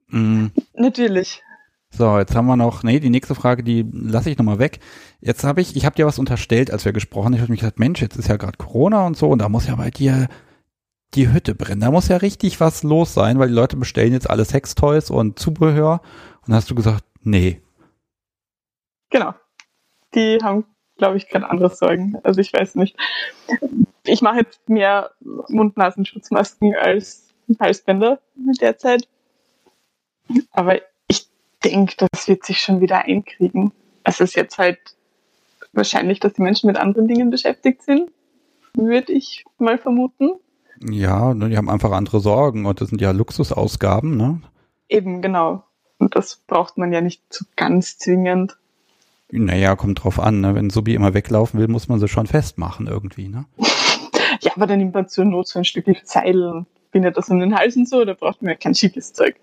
Mhm. Natürlich. So, jetzt haben wir noch, nee, die nächste Frage, die lasse ich nochmal weg. Jetzt habe ich, ich habe dir was unterstellt, als wir gesprochen haben. Ich habe mich gesagt, Mensch, jetzt ist ja gerade Corona und so und da muss ja bei dir die Hütte brennen. Da muss ja richtig was los sein, weil die Leute bestellen jetzt alle Sextoys und Zubehör. Und hast du gesagt, nee. Genau. Die haben, glaube ich, gerade andere Sorgen. Also ich weiß nicht. Ich mache jetzt mehr Mund-Nasenschutzmasken als Halsbänder derzeit. Aber denke, das wird sich schon wieder einkriegen. Es ist jetzt halt wahrscheinlich, dass die Menschen mit anderen Dingen beschäftigt sind, würde ich mal vermuten. Ja, die haben einfach andere Sorgen und das sind ja Luxusausgaben, ne? Eben, genau. Und das braucht man ja nicht so ganz zwingend. Naja, kommt drauf an, ne? Wenn Subi immer weglaufen will, muss man sie schon festmachen irgendwie, ne? *laughs* ja, aber dann nimmt man zur Not so ein Stück Seil und bindet das um den Hals und so, da braucht man ja kein schickes Zeug.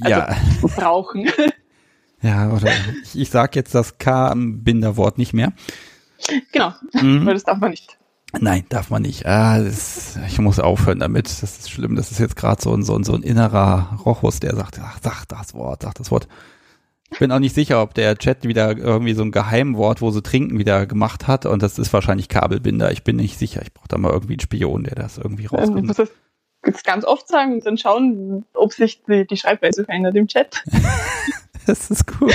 Also ja. brauchen. *laughs* Ja, oder ich, ich sage jetzt das K-Binderwort nicht mehr. Genau, mhm. weil das darf man nicht. Nein, darf man nicht. Ah, das, ich muss aufhören damit. Das ist schlimm. Das ist jetzt gerade so ein, so, ein, so ein innerer Rochus, der sagt, ach, sag das Wort, sag das Wort. Ich bin auch nicht sicher, ob der Chat wieder irgendwie so ein Geheimwort, wo sie trinken, wieder gemacht hat. Und das ist wahrscheinlich Kabelbinder. Ich bin nicht sicher. Ich brauche da mal irgendwie einen Spion, der das irgendwie ähm, rausfindet. Ähm, ganz oft sagen und dann schauen, ob sich die, die Schreibweise verändert im Chat. *laughs* das ist gut.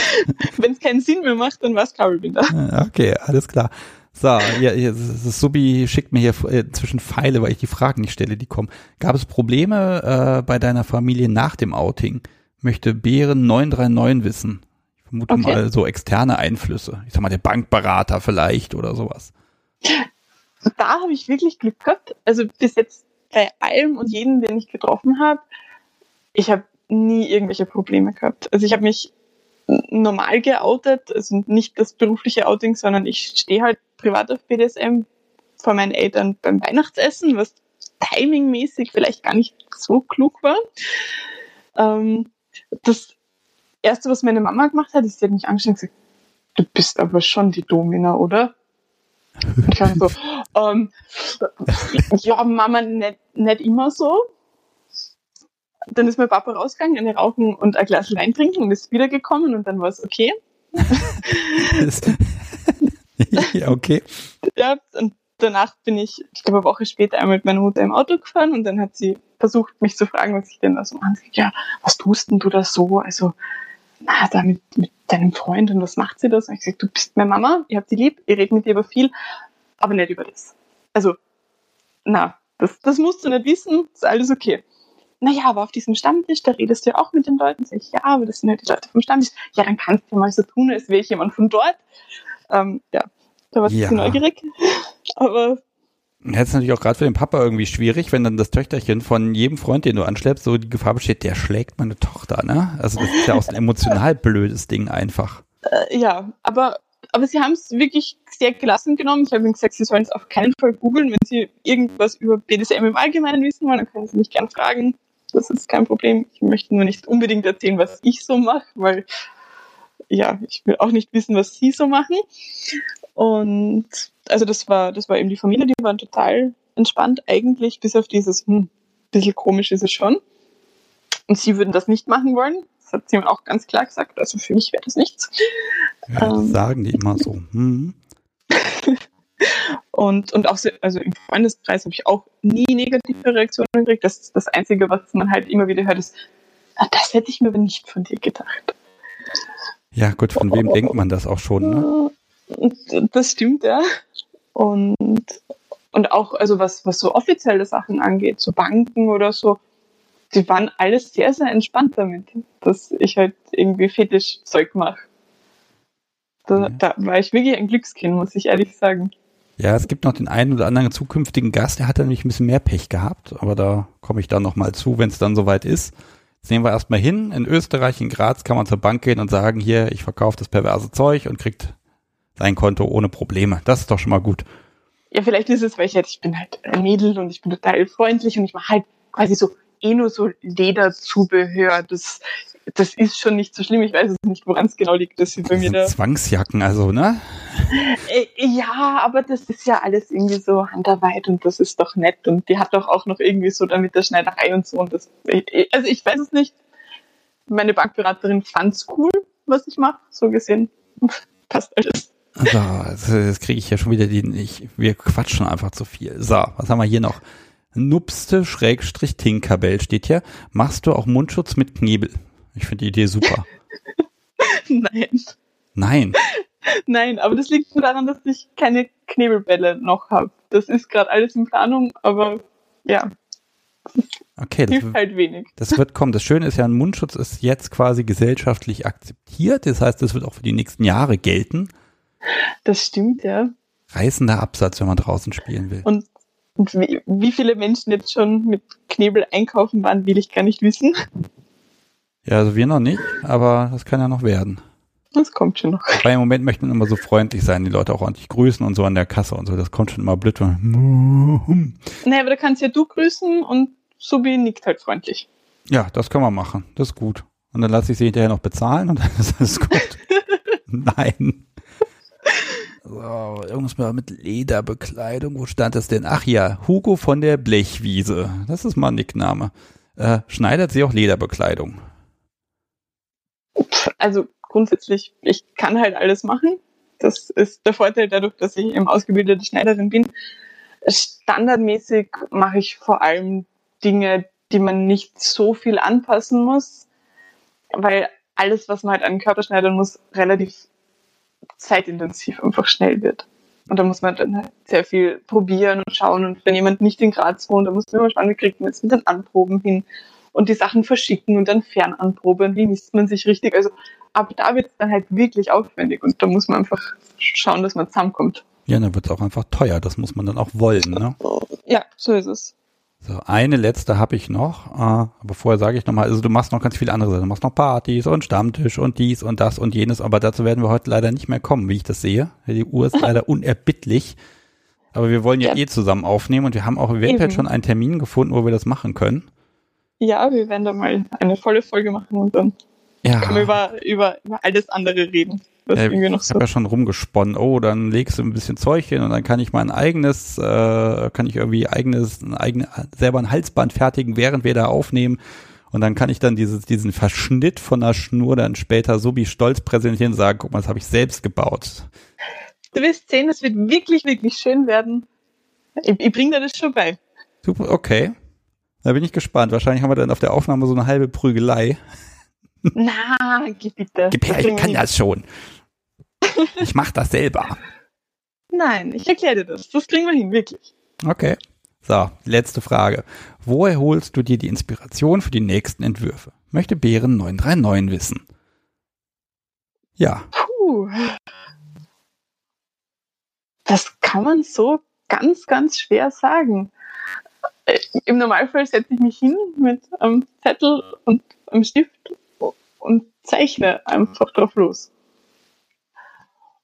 Wenn es keinen Sinn mehr macht, dann war es Kabelbinder. Okay, alles klar. So, ja, ja, Subi schickt mir hier inzwischen Pfeile, weil ich die Fragen nicht stelle, die kommen. Gab es Probleme äh, bei deiner Familie nach dem Outing? Möchte Bären 939 wissen. Ich vermute okay. mal so externe Einflüsse. Ich sag mal, der Bankberater vielleicht oder sowas. Da habe ich wirklich Glück gehabt. Also bis jetzt bei allem und jedem, den ich getroffen habe, ich habe nie irgendwelche Probleme gehabt. Also ich habe mich normal geoutet, also nicht das berufliche Outing, sondern ich stehe halt privat auf BDSM vor meinen Eltern beim Weihnachtsessen, was timingmäßig vielleicht gar nicht so klug war. Ähm, das erste, was meine Mama gemacht hat, ist, sie hat mich angeschaut und gesagt, du bist aber schon die Domina, oder? Ich war so, ähm, ja, Mama, nicht, nicht immer so. Dann ist mein Papa rausgegangen, eine rauchen und ein Glas Wein trinken und ist wiedergekommen und dann war es okay. *laughs* ja, okay. Ja, und danach bin ich, ich glaube, eine Woche später einmal mit meiner Mutter im Auto gefahren und dann hat sie versucht, mich zu fragen, was ich denn da so mache. Ja, was tust denn du da so? Also, na, da mit, mit deinem Freund und was macht sie das? Und ich gesagt, du bist meine Mama, ihr habt die lieb, ihr redet mit ihr über viel, aber nicht über das. Also, na, das, das musst du nicht wissen, ist alles okay. Naja, aber auf diesem Stammtisch, da redest du ja auch mit den Leuten. Sag ich, ja, aber das sind halt die Leute vom Stammtisch. Ja, dann kannst du mal so tun, als wäre ich jemand von dort. Ähm, ja, Da war ich Ja. neugierig. *laughs* Aber Jetzt ist natürlich auch gerade für den Papa irgendwie schwierig, wenn dann das Töchterchen von jedem Freund, den du anschleppst, so die Gefahr besteht, der schlägt meine Tochter, ne? Also das ist ja auch so ein emotional blödes Ding einfach. äh, ja, aber, aber sie haben es wirklich sehr gelassen genommen. Ich habe ihnen gesagt, sie sollen es auf keinen Fall googeln. Wenn sie irgendwas über BDSM im Allgemeinen wissen wollen, dann können sie mich gern fragen. Das ist kein Problem. Ich möchte nur nicht unbedingt erzählen, was ich so mache, weil ja, ich will auch nicht wissen, was sie so machen. Und also das war, das war eben die Familie, die waren total entspannt eigentlich, bis auf dieses, hm, bisschen komisch ist es schon. Und sie würden das nicht machen wollen. Das hat sie mir auch ganz klar gesagt. Also für mich wäre das nichts. Ja, das Ähm. sagen die immer so. Hm. *laughs* Und, und auch so, also im Freundeskreis habe ich auch nie negative Reaktionen gekriegt. Das ist das Einzige, was man halt immer wieder hört, ist, ah, das hätte ich mir aber nicht von dir gedacht. Ja, gut, von wem denkt man das auch schon, ne? *laughs* Das stimmt, ja. Und, und auch, also was, was so offizielle Sachen angeht, so Banken oder so, die waren alles sehr, sehr entspannt damit, dass ich halt irgendwie Fetischzeug mache. Da, Ja. da war ich wirklich ein Glückskind, muss ich ehrlich sagen. Ja, es gibt noch den einen oder anderen zukünftigen Gast, der hat dann nämlich ein bisschen mehr Pech gehabt, aber da komme ich dann nochmal zu, wenn es dann soweit ist. Jetzt nehmen wir erstmal hin. In Österreich, in Graz, kann man zur Bank gehen und sagen, hier, ich verkaufe das perverse Zeug und kriegt sein Konto ohne Probleme. Das ist doch schon mal gut. Ja, vielleicht ist es, weil ich halt, ich bin halt ein Mädel und ich bin total freundlich und ich mache halt quasi so eh nur so Lederzubehör. Das, das ist schon nicht so schlimm. Ich weiß es nicht, woran es genau liegt, dass sie bei mir da. Zwangsjacken, also, ne? Äh, ja, aber das ist ja alles irgendwie so Handarbeit und das ist doch nett und die hat doch auch noch irgendwie so da mit der Schneiderei und so und das. ich- Also ich weiß es nicht. Meine Bankberaterin fand's cool, was ich mache. So gesehen *laughs* passt alles. So, jetzt, jetzt kriege ich ja schon wieder den, ich, wir quatschen einfach zu viel. So, was haben wir hier noch? Nupste Schrägstrich Tinkerbell steht hier. Machst du auch Mundschutz mit Knebel? Ich finde die Idee super. *laughs* Nein. Nein. Nein, aber das liegt nur daran, dass ich keine Knebelbälle noch habe. Das ist gerade alles in Planung, aber ja, Okay, das, hilft halt wenig. das wird kommen. Das Schöne ist ja, ein Mundschutz ist jetzt quasi gesellschaftlich akzeptiert. Das heißt, das wird auch für die nächsten Jahre gelten. Das stimmt, ja. Reißender Absatz, wenn man draußen spielen will. Und, und wie, wie viele Menschen jetzt schon mit Knebel einkaufen waren, will ich gar nicht wissen. Ja, also wir noch nicht, aber das kann ja noch werden. Das kommt schon noch. Weil im Moment möchte man immer so freundlich sein, die Leute auch ordentlich grüßen und so an der Kasse und so. Das kommt schon immer blöd. Naja, aber da kannst ja du grüßen und Subi nickt halt freundlich. Ja, das können wir machen. Das ist gut. Und dann lasse ich sie hinterher noch bezahlen und dann ist alles gut. *laughs* Nein. So, irgendwas mit Lederbekleidung. Wo stand das denn? Ach ja, Hugo von der Blechwiese. Das ist mal ein Nickname. Äh, schneidet sie auch Lederbekleidung? Also grundsätzlich, ich kann halt alles machen. Das ist der Vorteil dadurch, dass ich eben ausgebildete Schneiderin bin. Standardmäßig mache ich vor allem Dinge, die man nicht so viel anpassen muss, weil alles, was man halt an den Körper schneidern muss, relativ zeitintensiv einfach schnell wird. Und da muss man dann halt sehr viel probieren und schauen. Und wenn jemand nicht in Graz wohnt, dann muss man immer schauen, wie kriegt man jetzt mit den Anproben hin und die Sachen verschicken und dann fernanproben. Wie misst man sich richtig? Also ab da wird es dann halt wirklich aufwendig und da muss man einfach schauen, dass man zusammenkommt. Ja, dann wird es auch einfach teuer. Das muss man dann auch wollen. Ne? Ja, so ist es. So, eine letzte habe ich noch. Äh, aber vorher sage ich nochmal, also du machst noch ganz viele andere Sachen. Du machst noch Partys und Stammtisch und dies und das und jenes. Aber dazu werden wir heute leider nicht mehr kommen, wie ich das sehe. Die Uhr ist *laughs* leider unerbittlich. Aber wir wollen ja, Ja. eh zusammen aufnehmen und wir haben auch eventuell Eben. schon einen Termin gefunden, wo wir das machen können. Ja, wir werden da mal eine volle Folge machen und dann Ja. können wir über, über, über alles andere reden. Was Äh, irgendwie noch ich so. habe ja schon rumgesponnen. Oh, dann legst du ein bisschen Zeug hin und dann kann ich mein eigenes, äh, kann ich irgendwie eigenes, ein eigene, selber ein Halsband fertigen, während wir da aufnehmen. Und dann kann ich dann dieses, diesen Verschnitt von der Schnur dann später so wie stolz präsentieren und sagen, guck mal, das habe ich selbst gebaut. Du wirst sehen, es wird wirklich, wirklich schön werden. Ich, ich bringe dir das schon bei. Super, okay. Da bin ich gespannt. Wahrscheinlich haben wir dann auf der Aufnahme so eine halbe Prügelei. Na, gib bitte. Gib her, Das ich kann das schon. Ich mach das selber. Nein, ich erkläre dir das. Das kriegen wir hin, wirklich. Okay. So, letzte Frage. Woher holst du dir die Inspiration für die nächsten Entwürfe? Möchte Bären 939 wissen. Ja, Puh. das kann man so ganz, ganz schwer sagen. Äh, Im Normalfall setze ich mich hin mit einem Zettel und einem Stift und zeichne einfach drauf los.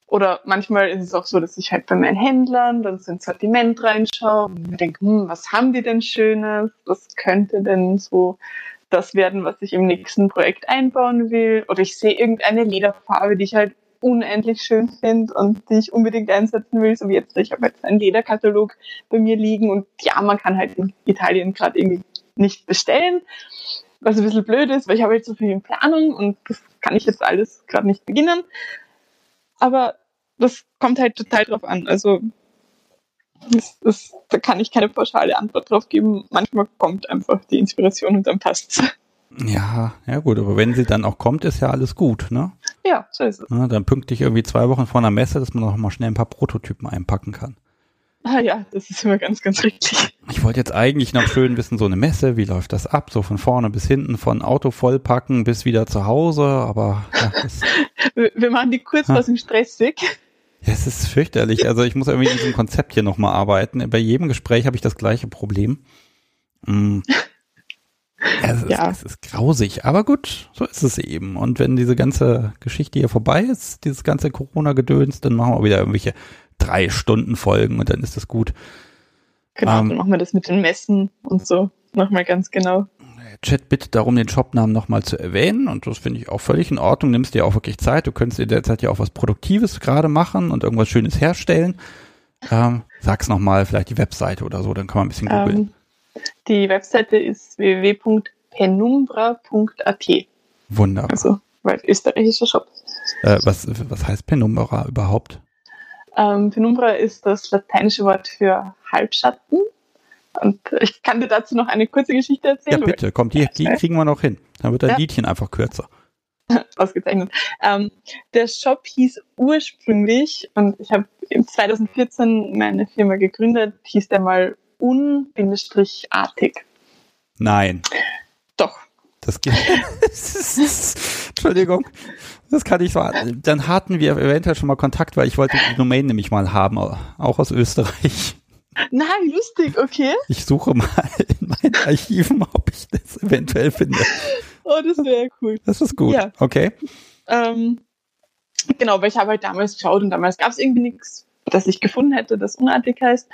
Oder manchmal ist es auch so, dass ich halt bei meinen Händlern dann so ins Sortiment reinschaue und mir denke, hm, was haben die denn Schönes? Was könnte denn so das werden, was ich im nächsten Projekt einbauen will? Oder ich sehe irgendeine Lederfarbe, die ich halt unendlich schön finde und die ich unbedingt einsetzen will, so wie jetzt. Ich habe jetzt einen Lederkatalog bei mir liegen und ja, man kann halt in Italien gerade irgendwie nicht bestellen, was ein bisschen blöd ist, weil ich habe jetzt so viel in Planung und das kann ich jetzt alles gerade nicht beginnen. Aber das kommt halt total drauf an. Also das, das, da kann ich keine pauschale Antwort drauf geben. Manchmal kommt einfach die Inspiration und dann passt's. Ja, ja gut, aber wenn sie dann auch kommt, ist ja alles gut, ne? Ja, so ist es. Ja, dann pünktlich irgendwie zwei Wochen vor einer Messe, dass man noch mal schnell ein paar Prototypen einpacken kann. Ah ja, das ist immer ganz, ganz richtig. Ich wollte jetzt eigentlich noch schön wissen, so eine Messe, wie läuft das ab? So von vorne bis hinten, von Auto vollpacken bis wieder zu Hause, aber ja, *laughs* Wir, machen die Kurzfassung stressig. ja, es ist fürchterlich. Also ich muss irgendwie in diesem Konzept hier nochmal arbeiten. Bei jedem Gespräch habe ich das gleiche Problem. Mm. Ja, es, Ja. Ist, es ist grausig, aber gut, so ist es eben. Und wenn diese ganze Geschichte hier vorbei ist, dieses ganze Corona-Gedöns, dann machen wir wieder irgendwelche drei Stunden Folgen und dann ist das gut. Genau, Ähm. dann machen wir das mit den Messen und so nochmal ganz genau. Chat bitte darum, den Shopnamen nochmal zu erwähnen und das finde ich auch völlig in Ordnung. Nimmst dir auch wirklich Zeit. Du könntest in der Zeit ja auch was Produktives gerade machen und irgendwas Schönes herstellen. Ähm, sag's nochmal, vielleicht die Webseite oder so, dann kann man ein bisschen googeln. Ähm, die Webseite ist www.penumbra.at, Wunderbar. also weil österreichischer Shop. Äh, was, was heißt Penumbra überhaupt? Ähm, Penumbra ist das lateinische Wort für Halbschatten. Und ich kann dir dazu noch eine kurze Geschichte Ja, erzählen. bitte, komm, die, die kriegen wir noch hin. Dann wird dein Ja. Liedchen einfach kürzer. *laughs* Ausgezeichnet. Ähm, der Shop hieß ursprünglich, und ich habe im 2014 meine Firma gegründet, hieß der mal un-artig. Nein, Doch. das geht. *laughs* Entschuldigung, das kann ich so. Dann hatten wir eventuell schon mal Kontakt, weil ich wollte die Domain nämlich mal haben, auch aus Österreich. Nein, lustig, okay. Ich suche mal in meinen Archiven, ob ich das eventuell finde. Oh, das wäre cool. Das ist gut. Ja. Okay. Ähm, genau, weil ich habe halt damals geschaut und damals gab es irgendwie nichts, das ich gefunden hätte, das unartig heißt.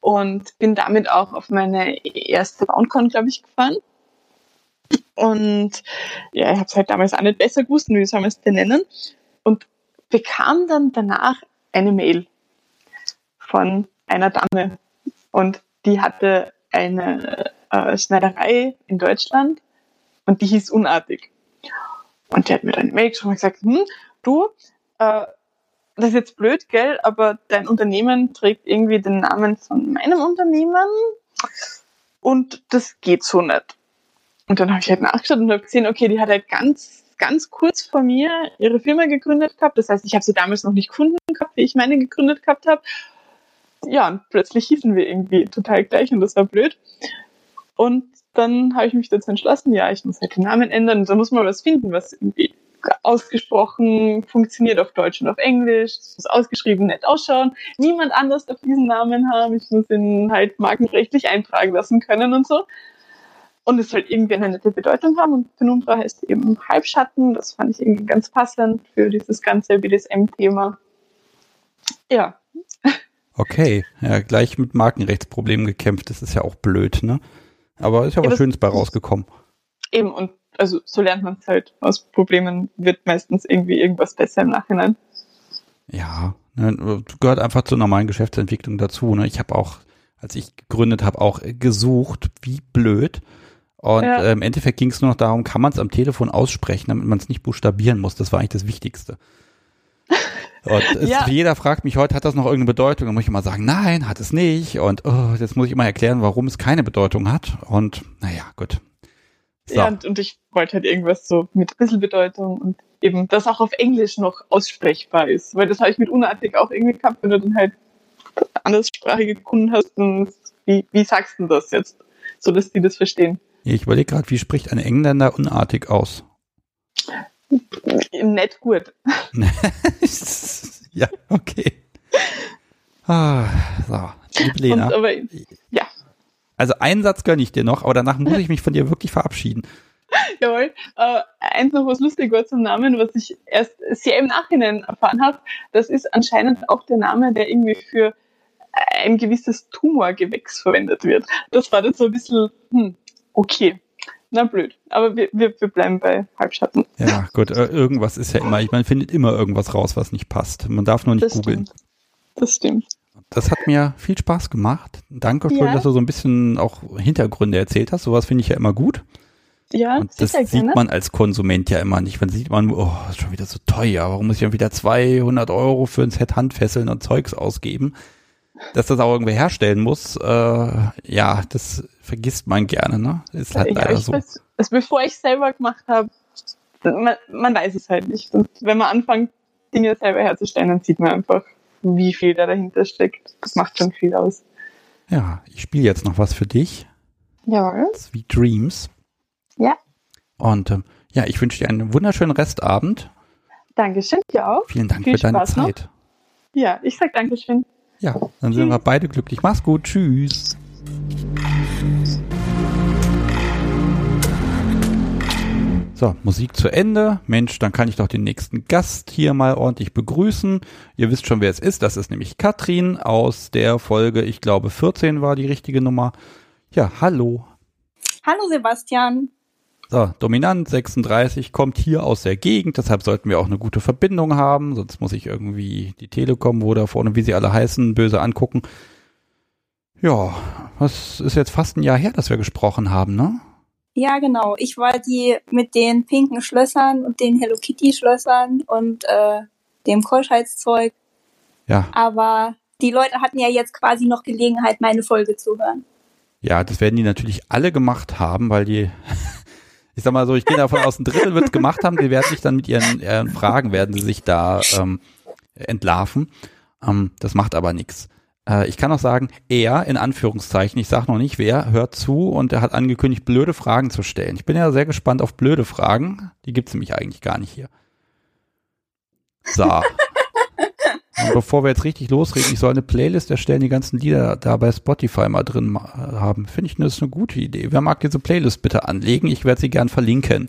Und bin damit auch auf meine erste BoundCon, glaube ich, gefahren. Und ja, ich habe es halt damals auch nicht besser gewusst, wie soll man es denn nennen. Und bekam dann danach eine Mail von einer Dame. Und die hatte eine äh, Schneiderei in Deutschland und die hieß Unartig. Und die hat mir dann eine Mail geschrieben und gesagt, hm, du, äh, das ist jetzt blöd, gell, aber dein Unternehmen trägt irgendwie den Namen von meinem Unternehmen und das geht so nicht. Und dann habe ich halt nachgeschaut und habe gesehen, okay, die hat halt ganz, ganz kurz vor mir ihre Firma gegründet gehabt. Das heißt, ich habe sie damals noch nicht gefunden gehabt, wie ich meine gegründet gehabt habe. Ja, und plötzlich hießen wir irgendwie total gleich und das war blöd. Und dann habe ich mich dazu entschlossen, ja, ich muss halt den Namen ändern da muss man was finden, was irgendwie ausgesprochen funktioniert auf Deutsch und auf Englisch. Es muss ausgeschrieben nett ausschauen. Niemand anders darf diesen Namen haben. Ich muss ihn halt markenrechtlich eintragen lassen können und so. Und es soll irgendwie eine nette Bedeutung haben. Und Penumbra heißt eben Halbschatten. Das fand ich irgendwie ganz passend für dieses ganze BDSM-Thema. Ja, Okay. Ja, gleich mit Markenrechtsproblemen gekämpft. Das ist ja auch blöd, ne? Aber ist ja, Ja, was Schönes bei rausgekommen. eben. Und also so lernt man es halt. Aus Problemen wird meistens irgendwie irgendwas besser im Nachhinein. Ja, ne, gehört einfach zur normalen Geschäftsentwicklung dazu. Ne? Ich habe auch, als ich gegründet habe, auch gesucht, wie blöd. Und Ja. äh, im Endeffekt ging es nur noch darum, kann man es am Telefon aussprechen, damit man es nicht buchstabieren muss. Das war eigentlich das Wichtigste. *laughs* Und es, Ja. jeder fragt mich heute, hat das noch irgendeine Bedeutung? Dann muss ich immer sagen, nein, hat es nicht. Und oh, jetzt muss ich immer erklären, warum es keine Bedeutung hat. Und naja, gut. So. Ja, und, und ich wollte halt irgendwas so mit ein bisschen Bedeutung und eben, das auch auf Englisch noch aussprechbar ist. Weil das habe ich mit Unartig auch irgendwie gehabt, wenn du dann halt anderssprachige Kunden hast, dann wie, wie sagst du das jetzt? So dass die das verstehen. Ich überlege gerade, wie spricht ein Engländer unartig aus? Nett gut. *laughs* ja, okay. Ah, so, liebe Lena. Und, aber, ja, Also einen Satz gönne ich dir noch, aber danach muss ich mich von dir wirklich verabschieden. *laughs* jawohl. Äh, eins noch was lustig war zum Namen, was ich erst sehr im Nachhinein erfahren habe. Das ist anscheinend auch der Name, der irgendwie für ein gewisses Tumorgewächs verwendet wird. Das war dann so ein bisschen, hm, okay. Na blöd. Aber wir, wir, wir bleiben bei Halbschatten. Ja, gut, äh, irgendwas ist ja immer, ich man findet immer irgendwas raus, was nicht passt. Man darf nur nicht Das googeln. stimmt. Das stimmt. Das hat mir viel Spaß gemacht. Danke schön, Ja. dass du so ein bisschen auch Hintergründe erzählt hast. Sowas finde ich ja immer gut. Ja, Und das sieht gerne. man als Konsument ja immer nicht. Man sieht man, oh, ist schon wieder so teuer. Warum muss ich dann wieder 200 Euro für ein Set Handfesseln und Zeugs ausgeben? Dass das auch irgendwer herstellen muss, äh, ja, das vergisst man gerne, ne? Ist halt ja, leider ich so. weiß, also bevor ich selber gemacht habe, man, man weiß es halt nicht. Und wenn man anfängt, Dinge selber herzustellen, dann sieht man einfach, wie viel da dahinter steckt. Das macht schon viel aus. Ja, ich spiele jetzt noch was für dich. Jawohl. Sweet Dreams. Ja. Und ähm, ja, ich wünsche dir einen wunderschönen Restabend. Dankeschön, dir auch. Vielen Dank Viel für deine Spaß noch. Zeit. Ja, ich sag Dankeschön. Ja, dann sind Tschüss. wir beide glücklich. Mach's gut. Tschüss. So, Musik zu Ende. Mensch, dann kann ich doch den nächsten Gast hier mal ordentlich begrüßen. Ihr wisst schon, wer es ist. Das ist nämlich Katrin aus der Folge, ich glaube 14 war die richtige Nummer. Ja, hallo. Hallo Sebastian. So, Dominant 36 kommt hier aus der Gegend, deshalb sollten wir auch eine gute Verbindung haben, sonst muss ich irgendwie die Telekom, wo da vorne, wie sie alle heißen, böse angucken. Ja, was ist jetzt fast ein Jahr her, dass wir gesprochen haben, ne? Ja, genau. Ich war die mit den pinken Schlössern und den Hello Kitty Schlössern und äh, dem Keuschheitszeug. Ja, Aber die Leute hatten ja jetzt quasi noch Gelegenheit, meine Folge zu hören. ja, das werden die natürlich alle gemacht haben, weil die, *laughs* ich sag mal so, ich gehe davon aus, ein Drittel wird's gemacht haben, die werden sich dann mit ihren, ihren Fragen, werden sie sich da ähm, entlarven. Ähm, das macht aber nichts. Äh, ich kann auch sagen, er, in Anführungszeichen, ich sage noch nicht wer, hört zu und er hat angekündigt, blöde Fragen zu stellen. Ich bin ja sehr gespannt auf blöde Fragen. Die gibt's nämlich eigentlich gar nicht hier. So. *laughs* Und bevor wir jetzt richtig losreden, ich soll eine Playlist erstellen, die ganzen Lieder da bei Spotify mal drin ma- haben. Finde ich, das ist eine gute Idee. Wer mag diese Playlist bitte anlegen? Ich werde sie gern verlinken.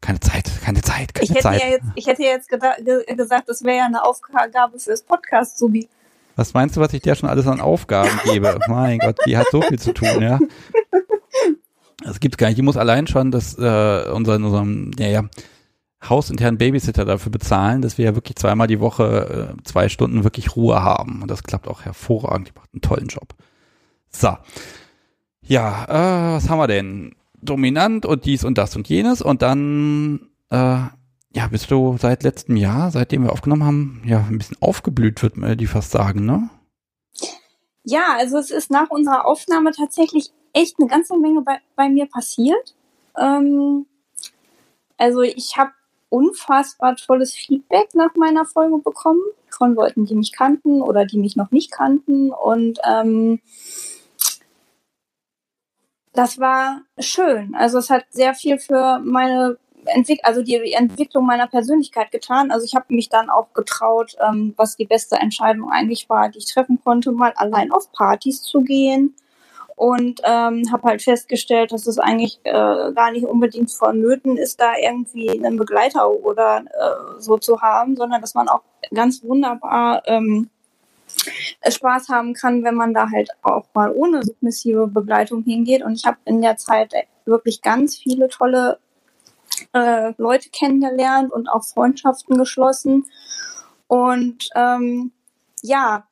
Keine Zeit, keine Zeit, keine Ich hätte Zeit. ja jetzt, ich hätte ja jetzt gesagt, das wäre ja eine Aufgabe fürs Podcast, Subi. Was meinst du, was ich dir schon alles an Aufgaben gebe? *laughs* mein Gott, die hat so viel zu tun, ja. Das gibt's gar nicht. Die muss allein schon das, äh, unseren, unserem, ja, ja, hausinternen Babysitter dafür bezahlen, dass wir ja wirklich zweimal die Woche äh, zwei Stunden wirklich Ruhe haben. Und das klappt auch hervorragend. Die macht einen tollen Job. So. Ja, äh, was haben wir denn? Dominant und dies und das und jenes. Und dann, äh, ja, bist du seit letztem Jahr, seitdem wir aufgenommen haben, ja, ein bisschen aufgeblüht, würde man die fast sagen, ne? Ja, also es ist nach unserer Aufnahme tatsächlich echt eine ganze Menge bei, bei mir passiert. Ähm, also ich habe unfassbar tolles Feedback nach meiner Folge bekommen von Leuten, die mich kannten oder die mich noch nicht kannten. Und ähm, das war schön. Also es hat sehr viel für meine Entwick also die Entwicklung meiner Persönlichkeit getan. Also ich habe mich dann auch getraut, ähm, was die beste Entscheidung eigentlich war, die ich treffen konnte, mal allein auf Partys zu gehen und ähm, habe halt festgestellt, dass es eigentlich äh, gar nicht unbedingt vonnöten ist, da irgendwie einen Begleiter oder äh, so zu haben, sondern dass man auch ganz wunderbar ähm, Spaß haben kann, wenn man da halt auch mal ohne submissive Begleitung hingeht. Und ich habe in der Zeit wirklich ganz viele tolle äh, Leute kennengelernt und auch Freundschaften geschlossen. Und ähm, ja,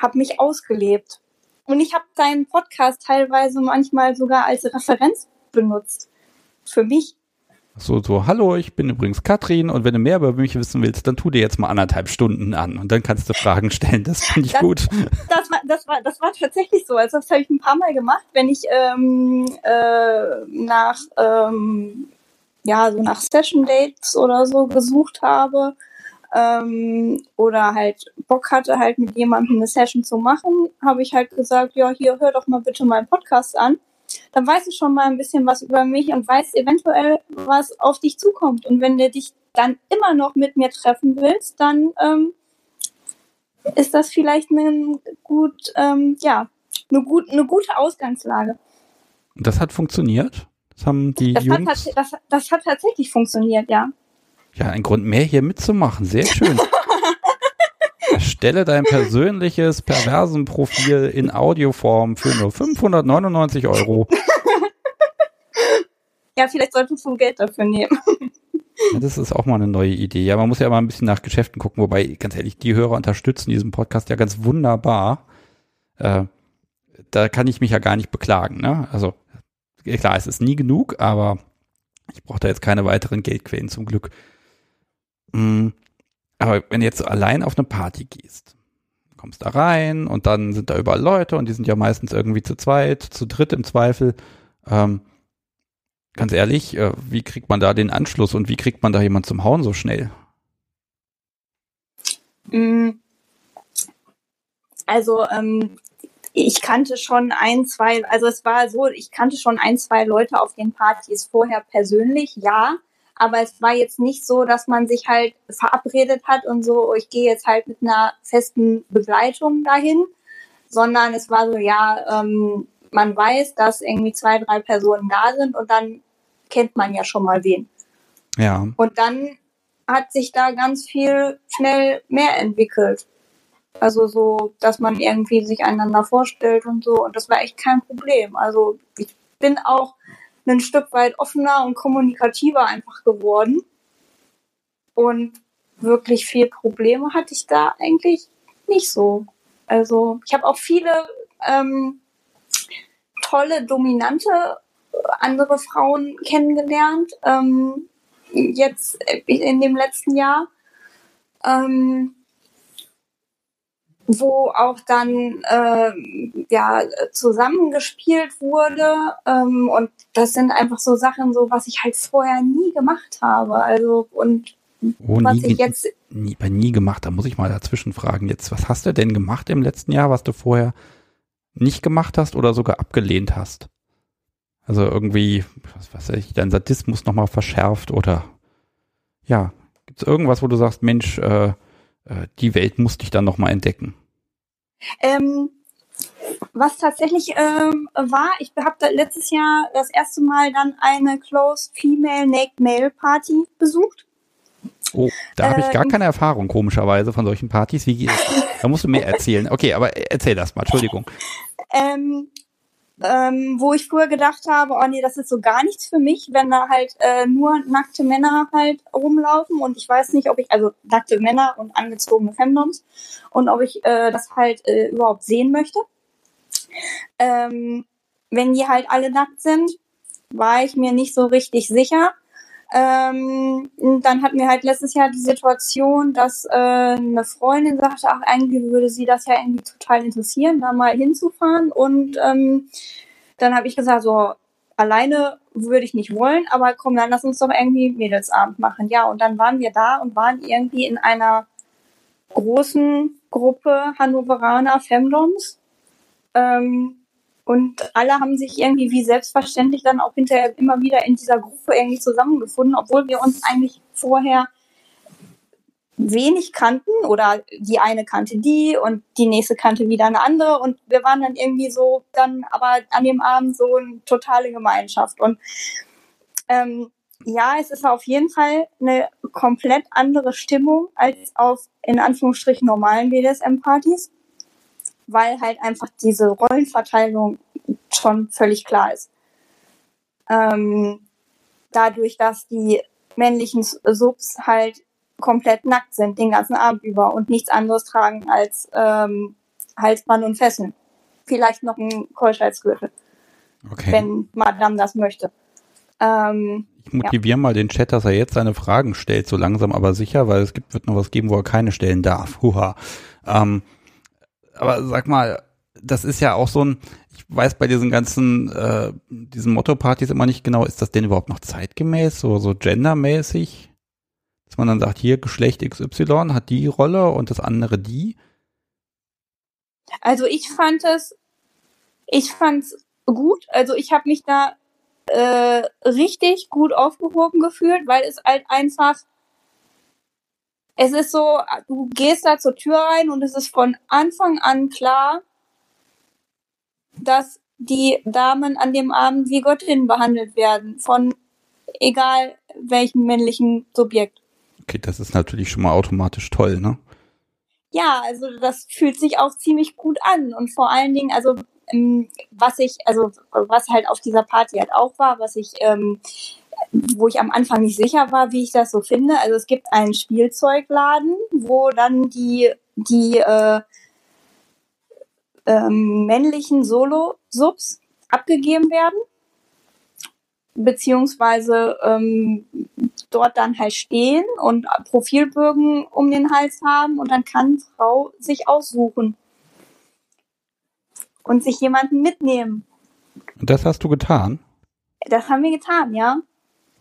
habe mich ausgelebt. Und ich habe deinen Podcast teilweise manchmal sogar als Referenz benutzt. Für mich. So, so, hallo, ich bin übrigens Katrin und wenn du mehr über mich wissen willst, dann tu dir jetzt mal anderthalb Stunden an und dann kannst du Fragen stellen. Das finde ich Das- gut. Das war, das war, das war tatsächlich so. Also das habe ich ein paar Mal gemacht, wenn ich ähm, äh, nach ähm, ja so nach Session Dates oder so gesucht habe ähm, oder halt Bock hatte, halt mit jemandem eine Session zu machen, habe ich halt gesagt, ja hier hör doch mal bitte meinen Podcast an. Dann weißt du schon mal ein bisschen was über mich und weißt eventuell, was auf dich zukommt. Und wenn du dich dann immer noch mit mir treffen willst, dann ähm, ist das vielleicht eine gut, ähm, ja, eine, gut, eine gute Ausgangslage. Das hat funktioniert? Das haben die Das Jungs. hat, das, das hat tatsächlich funktioniert, ja. Ja, ein Grund mehr hier mitzumachen. Sehr schön. *laughs* Erstelle dein persönliches Perversenprofil in Audioform für nur 599 Euro. Ja, vielleicht solltest du Geld dafür nehmen. Ja, das ist auch mal eine neue Idee. Ja, man muss ja mal ein bisschen nach Geschäften gucken, wobei, ganz ehrlich, die Hörer unterstützen diesen Podcast ja ganz wunderbar. Äh, da kann ich mich ja gar nicht beklagen. Ne? Also klar, es ist nie genug, aber ich brauche da jetzt keine weiteren Geldquellen zum Glück. Mm, aber wenn du jetzt allein auf eine Party gehst, kommst da rein und dann sind da überall Leute und die sind ja meistens irgendwie zu zweit, zu dritt im Zweifel. Ähm, ganz ehrlich, äh, wie kriegt man da den Anschluss und wie kriegt man da jemand zum Hauen so schnell? Mm. Also, ähm, ich kannte schon ein, zwei, also es war so, ich kannte schon ein, zwei Leute auf den Partys vorher persönlich, ja. Aber es war jetzt nicht so, dass man sich halt verabredet hat und so, oh, ich gehe jetzt halt mit einer festen Begleitung dahin, sondern es war so, ja, ähm, man weiß, dass irgendwie zwei, drei Personen da sind und dann kennt man ja schon mal wen. Ja, Und dann hat sich da ganz viel schnell mehr entwickelt. Also so, dass man irgendwie sich einander vorstellt und so. Und das war echt kein Problem. Also ich bin auch ein Stück weit offener und kommunikativer einfach geworden. Und wirklich viel Probleme hatte ich da eigentlich nicht so. Also ich habe auch viele ähm, tolle, dominante äh, andere Frauen kennengelernt. Ähm, jetzt äh, in dem letzten Jahr. Ähm, wo auch dann äh, ja zusammengespielt wurde ähm, und das sind einfach so Sachen so was ich halt vorher nie gemacht habe also und oh, was nie, ich jetzt nie, bei nie gemacht, da muss ich mal dazwischen fragen jetzt, was hast du denn gemacht im letzten Jahr, was du vorher nicht gemacht hast oder sogar abgelehnt hast? Also irgendwie, was weiß ich, dein Sadismus nochmal verschärft oder ja, gibt es irgendwas, wo du sagst, Mensch, äh, äh, die Welt musste ich dann nochmal entdecken? ähm, was tatsächlich ähm, war ich habe letztes Jahr das erste Mal dann eine Closed Female Naked Male Party besucht Oh, da habe ich gar im- keine Erfahrung, komischerweise, von solchen Partys. Wie geht Da musst du mir erzählen. Okay, aber erzähl das mal, Entschuldigung. *laughs* ähm, ähm, wo ich früher gedacht habe, oh nee, das ist so gar nichts für mich, wenn da halt äh, nur nackte Männer halt rumlaufen und ich weiß nicht, ob ich, also nackte Männer und angezogene Femdoms und ob ich äh, das halt äh, überhaupt sehen möchte. Ähm, wenn die halt alle nackt sind, war ich mir nicht so richtig sicher. Ähm, dann hatten wir halt letztes Jahr die Situation, dass äh, eine Freundin sagte, ach, eigentlich würde sie das ja irgendwie total interessieren, da mal hinzufahren. Und ähm, dann habe ich gesagt, so alleine würde ich nicht wollen, aber komm, dann lass uns doch irgendwie Mädelsabend machen. Ja, und dann waren wir da und waren irgendwie in einer großen Gruppe Hannoveraner Femdoms. Ähm, und alle haben sich irgendwie wie selbstverständlich dann auch hinterher immer wieder in dieser Gruppe irgendwie zusammengefunden, obwohl wir uns eigentlich vorher wenig kannten oder die eine kannte die und die nächste kannte wieder eine andere. Und wir waren dann irgendwie so dann aber an dem Abend so eine totale Gemeinschaft. Und ähm, ja, es ist auf jeden Fall eine komplett andere Stimmung als auf in Anführungsstrichen normalen BDSM-Partys, weil halt einfach diese Rollenverteilung schon völlig klar ist. Ähm, dadurch, dass die männlichen Subs halt komplett nackt sind den ganzen Abend über und nichts anderes tragen als ähm, Halsband und Fesseln. Vielleicht noch ein Keuschheitsgürtel, Okay. wenn Madame das möchte. Ähm, Ich motiviere mal den Chat, dass er jetzt seine Fragen stellt, so langsam aber sicher, weil es gibt, wird noch was geben, wo er keine stellen darf. Huha. Ähm, aber sag mal, das ist ja auch so ein, ich weiß bei diesen ganzen, äh, diesen Motto-Partys immer nicht genau, ist das denn überhaupt noch zeitgemäß, so, so gendermäßig? Dass man dann sagt, hier Geschlecht XY hat die Rolle und das andere die. Also ich fand es, ich fand's gut. Also ich habe mich da äh, richtig gut aufgehoben gefühlt, weil es halt einfach es ist so, du gehst da zur Tür rein und es ist von Anfang an klar, dass die Damen an dem Abend wie Göttinnen behandelt werden, von egal welchem männlichen Subjekt. Okay, das ist natürlich schon mal automatisch toll, ne? Ja, also das fühlt sich auch ziemlich gut an und vor allen Dingen, also ähm, was ich, also was halt auf dieser Party halt auch war, was ich, ähm, wo ich am Anfang nicht sicher war, wie ich das so finde. Also es gibt einen Spielzeugladen, wo dann die die äh, ähm, männlichen Solo-Subs abgegeben werden, beziehungsweise ähm, dort dann halt stehen und Profilbögen um den Hals haben und dann kann Frau sich aussuchen und sich jemanden mitnehmen. Und das hast du getan? Das haben wir getan, ja.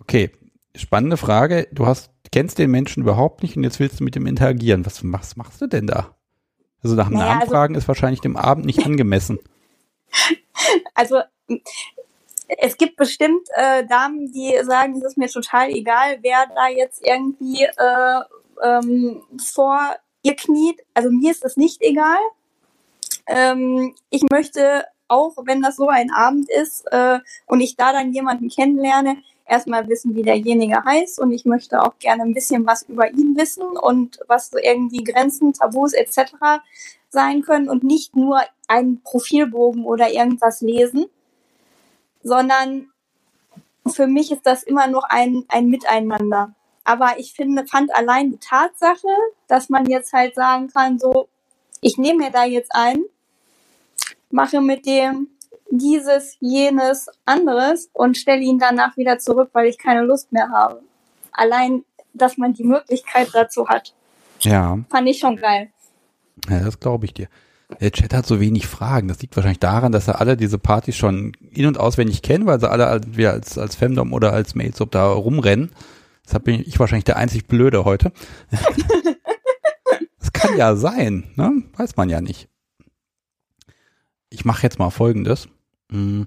Okay, spannende Frage. Du hast kennst den Menschen überhaupt nicht und jetzt willst du mit ihm interagieren. Was machst, machst du denn da? Also nach dem Naja, Namen also- ist wahrscheinlich dem Abend nicht *laughs* angemessen. Also es gibt bestimmt äh, Damen, die sagen, es ist mir total egal, wer da jetzt irgendwie äh, ähm, vor ihr kniet. Also mir ist das nicht egal. Ähm, ich möchte auch, wenn das so ein Abend ist äh, und ich da dann jemanden kennenlerne, erstmal wissen, wie derjenige heißt und ich möchte auch gerne ein bisschen was über ihn wissen und was so irgendwie Grenzen, Tabus etc. sein können und nicht nur einen Profilbogen oder irgendwas lesen, sondern für mich ist das immer noch ein, ein Miteinander. Aber ich finde, fand allein die Tatsache, dass man jetzt halt sagen kann, so, ich nehme mir da jetzt ein, mache mit dem dieses, jenes, anderes und stelle ihn danach wieder zurück, weil ich keine Lust mehr habe. Allein, dass man die Möglichkeit dazu hat, Ja, fand ich schon geil. ja das glaube ich dir. Der Chat hat so wenig Fragen. Das liegt wahrscheinlich daran, dass er alle diese Partys schon in- und auswendig kennen, weil sie alle als, als Femdom oder als Maidsoap da rumrennen. Deshalb bin ich wahrscheinlich der einzig Blöde heute. *laughs* das kann ja sein, ne? Weiß man ja nicht. Ich mache jetzt mal Folgendes. Mm.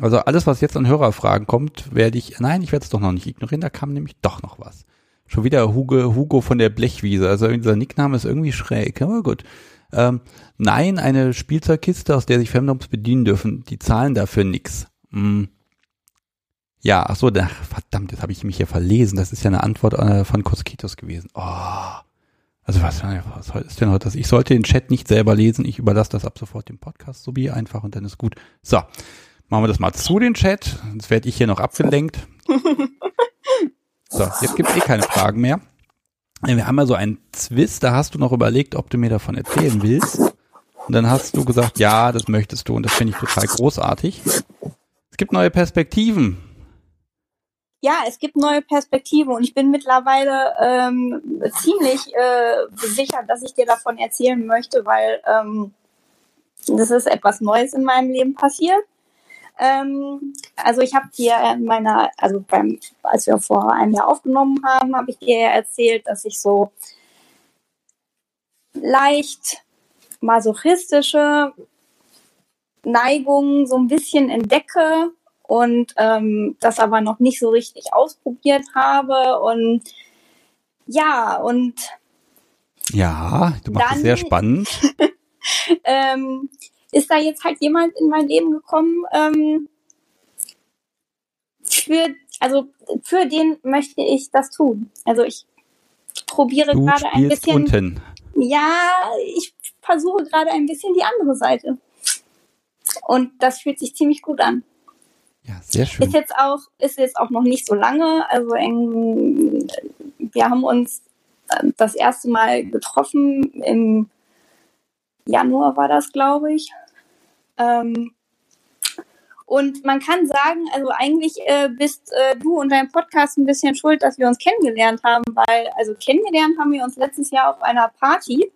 Also alles, was jetzt an Hörerfragen kommt, werde ich, nein, ich werde es doch noch nicht ignorieren, da kam nämlich doch noch was. Schon wieder Hugo, Hugo von der Blechwiese, also dieser Nickname ist irgendwie schräg, aber gut. Ähm, nein, eine Spielzeugkiste, aus der sich Femdoms bedienen dürfen, die zahlen dafür nix. Mm. Ja, ach so, da, verdammt, jetzt habe ich mich hier verlesen. Das ist ja eine Antwort äh, von Koskitos gewesen. Oh. Also was, was ist denn heute das? Ich sollte den Chat nicht selber lesen. Ich überlasse das ab sofort dem Podcast, so wie einfach und dann ist gut. So, machen wir das mal zu den Chat. Sonst werde ich hier noch abgelenkt. So, jetzt gibt's eh keine Fragen mehr. Wir haben ja so einen Zwist, da hast du noch überlegt, ob du mir davon erzählen willst. Und dann hast du gesagt, ja, das möchtest du und das finde ich total großartig. Es gibt neue Perspektiven. Ja, es gibt neue Perspektiven und ich bin mittlerweile ähm, ziemlich äh, sicher, dass ich dir davon erzählen möchte, weil ähm, das ist etwas Neues in meinem Leben passiert. Ähm, also ich habe dir in meiner, also beim, als wir vor einem Jahr aufgenommen haben, habe ich dir erzählt, dass ich so leicht masochistische Neigungen so ein bisschen entdecke und ähm, das aber noch nicht so richtig ausprobiert habe und ja und Ja, du machst es sehr spannend. *laughs* ähm, ist da jetzt halt jemand in mein Leben gekommen, ähm, für, also für den möchte ich das tun. Also ich probiere Du gerade ein bisschen, unten. ja, ich versuche gerade ein bisschen die andere Seite. Und das fühlt sich ziemlich gut an. Ja, sehr schön. Ist jetzt auch, ist jetzt auch noch nicht so lange. Also eng, wir haben uns äh, das erste Mal getroffen im Januar war das, glaube ich. Ähm, und man kann sagen, also eigentlich äh, bist äh, du und dein Podcast ein bisschen schuld, dass wir uns kennengelernt haben, weil, also kennengelernt haben wir uns letztes Jahr auf einer Party.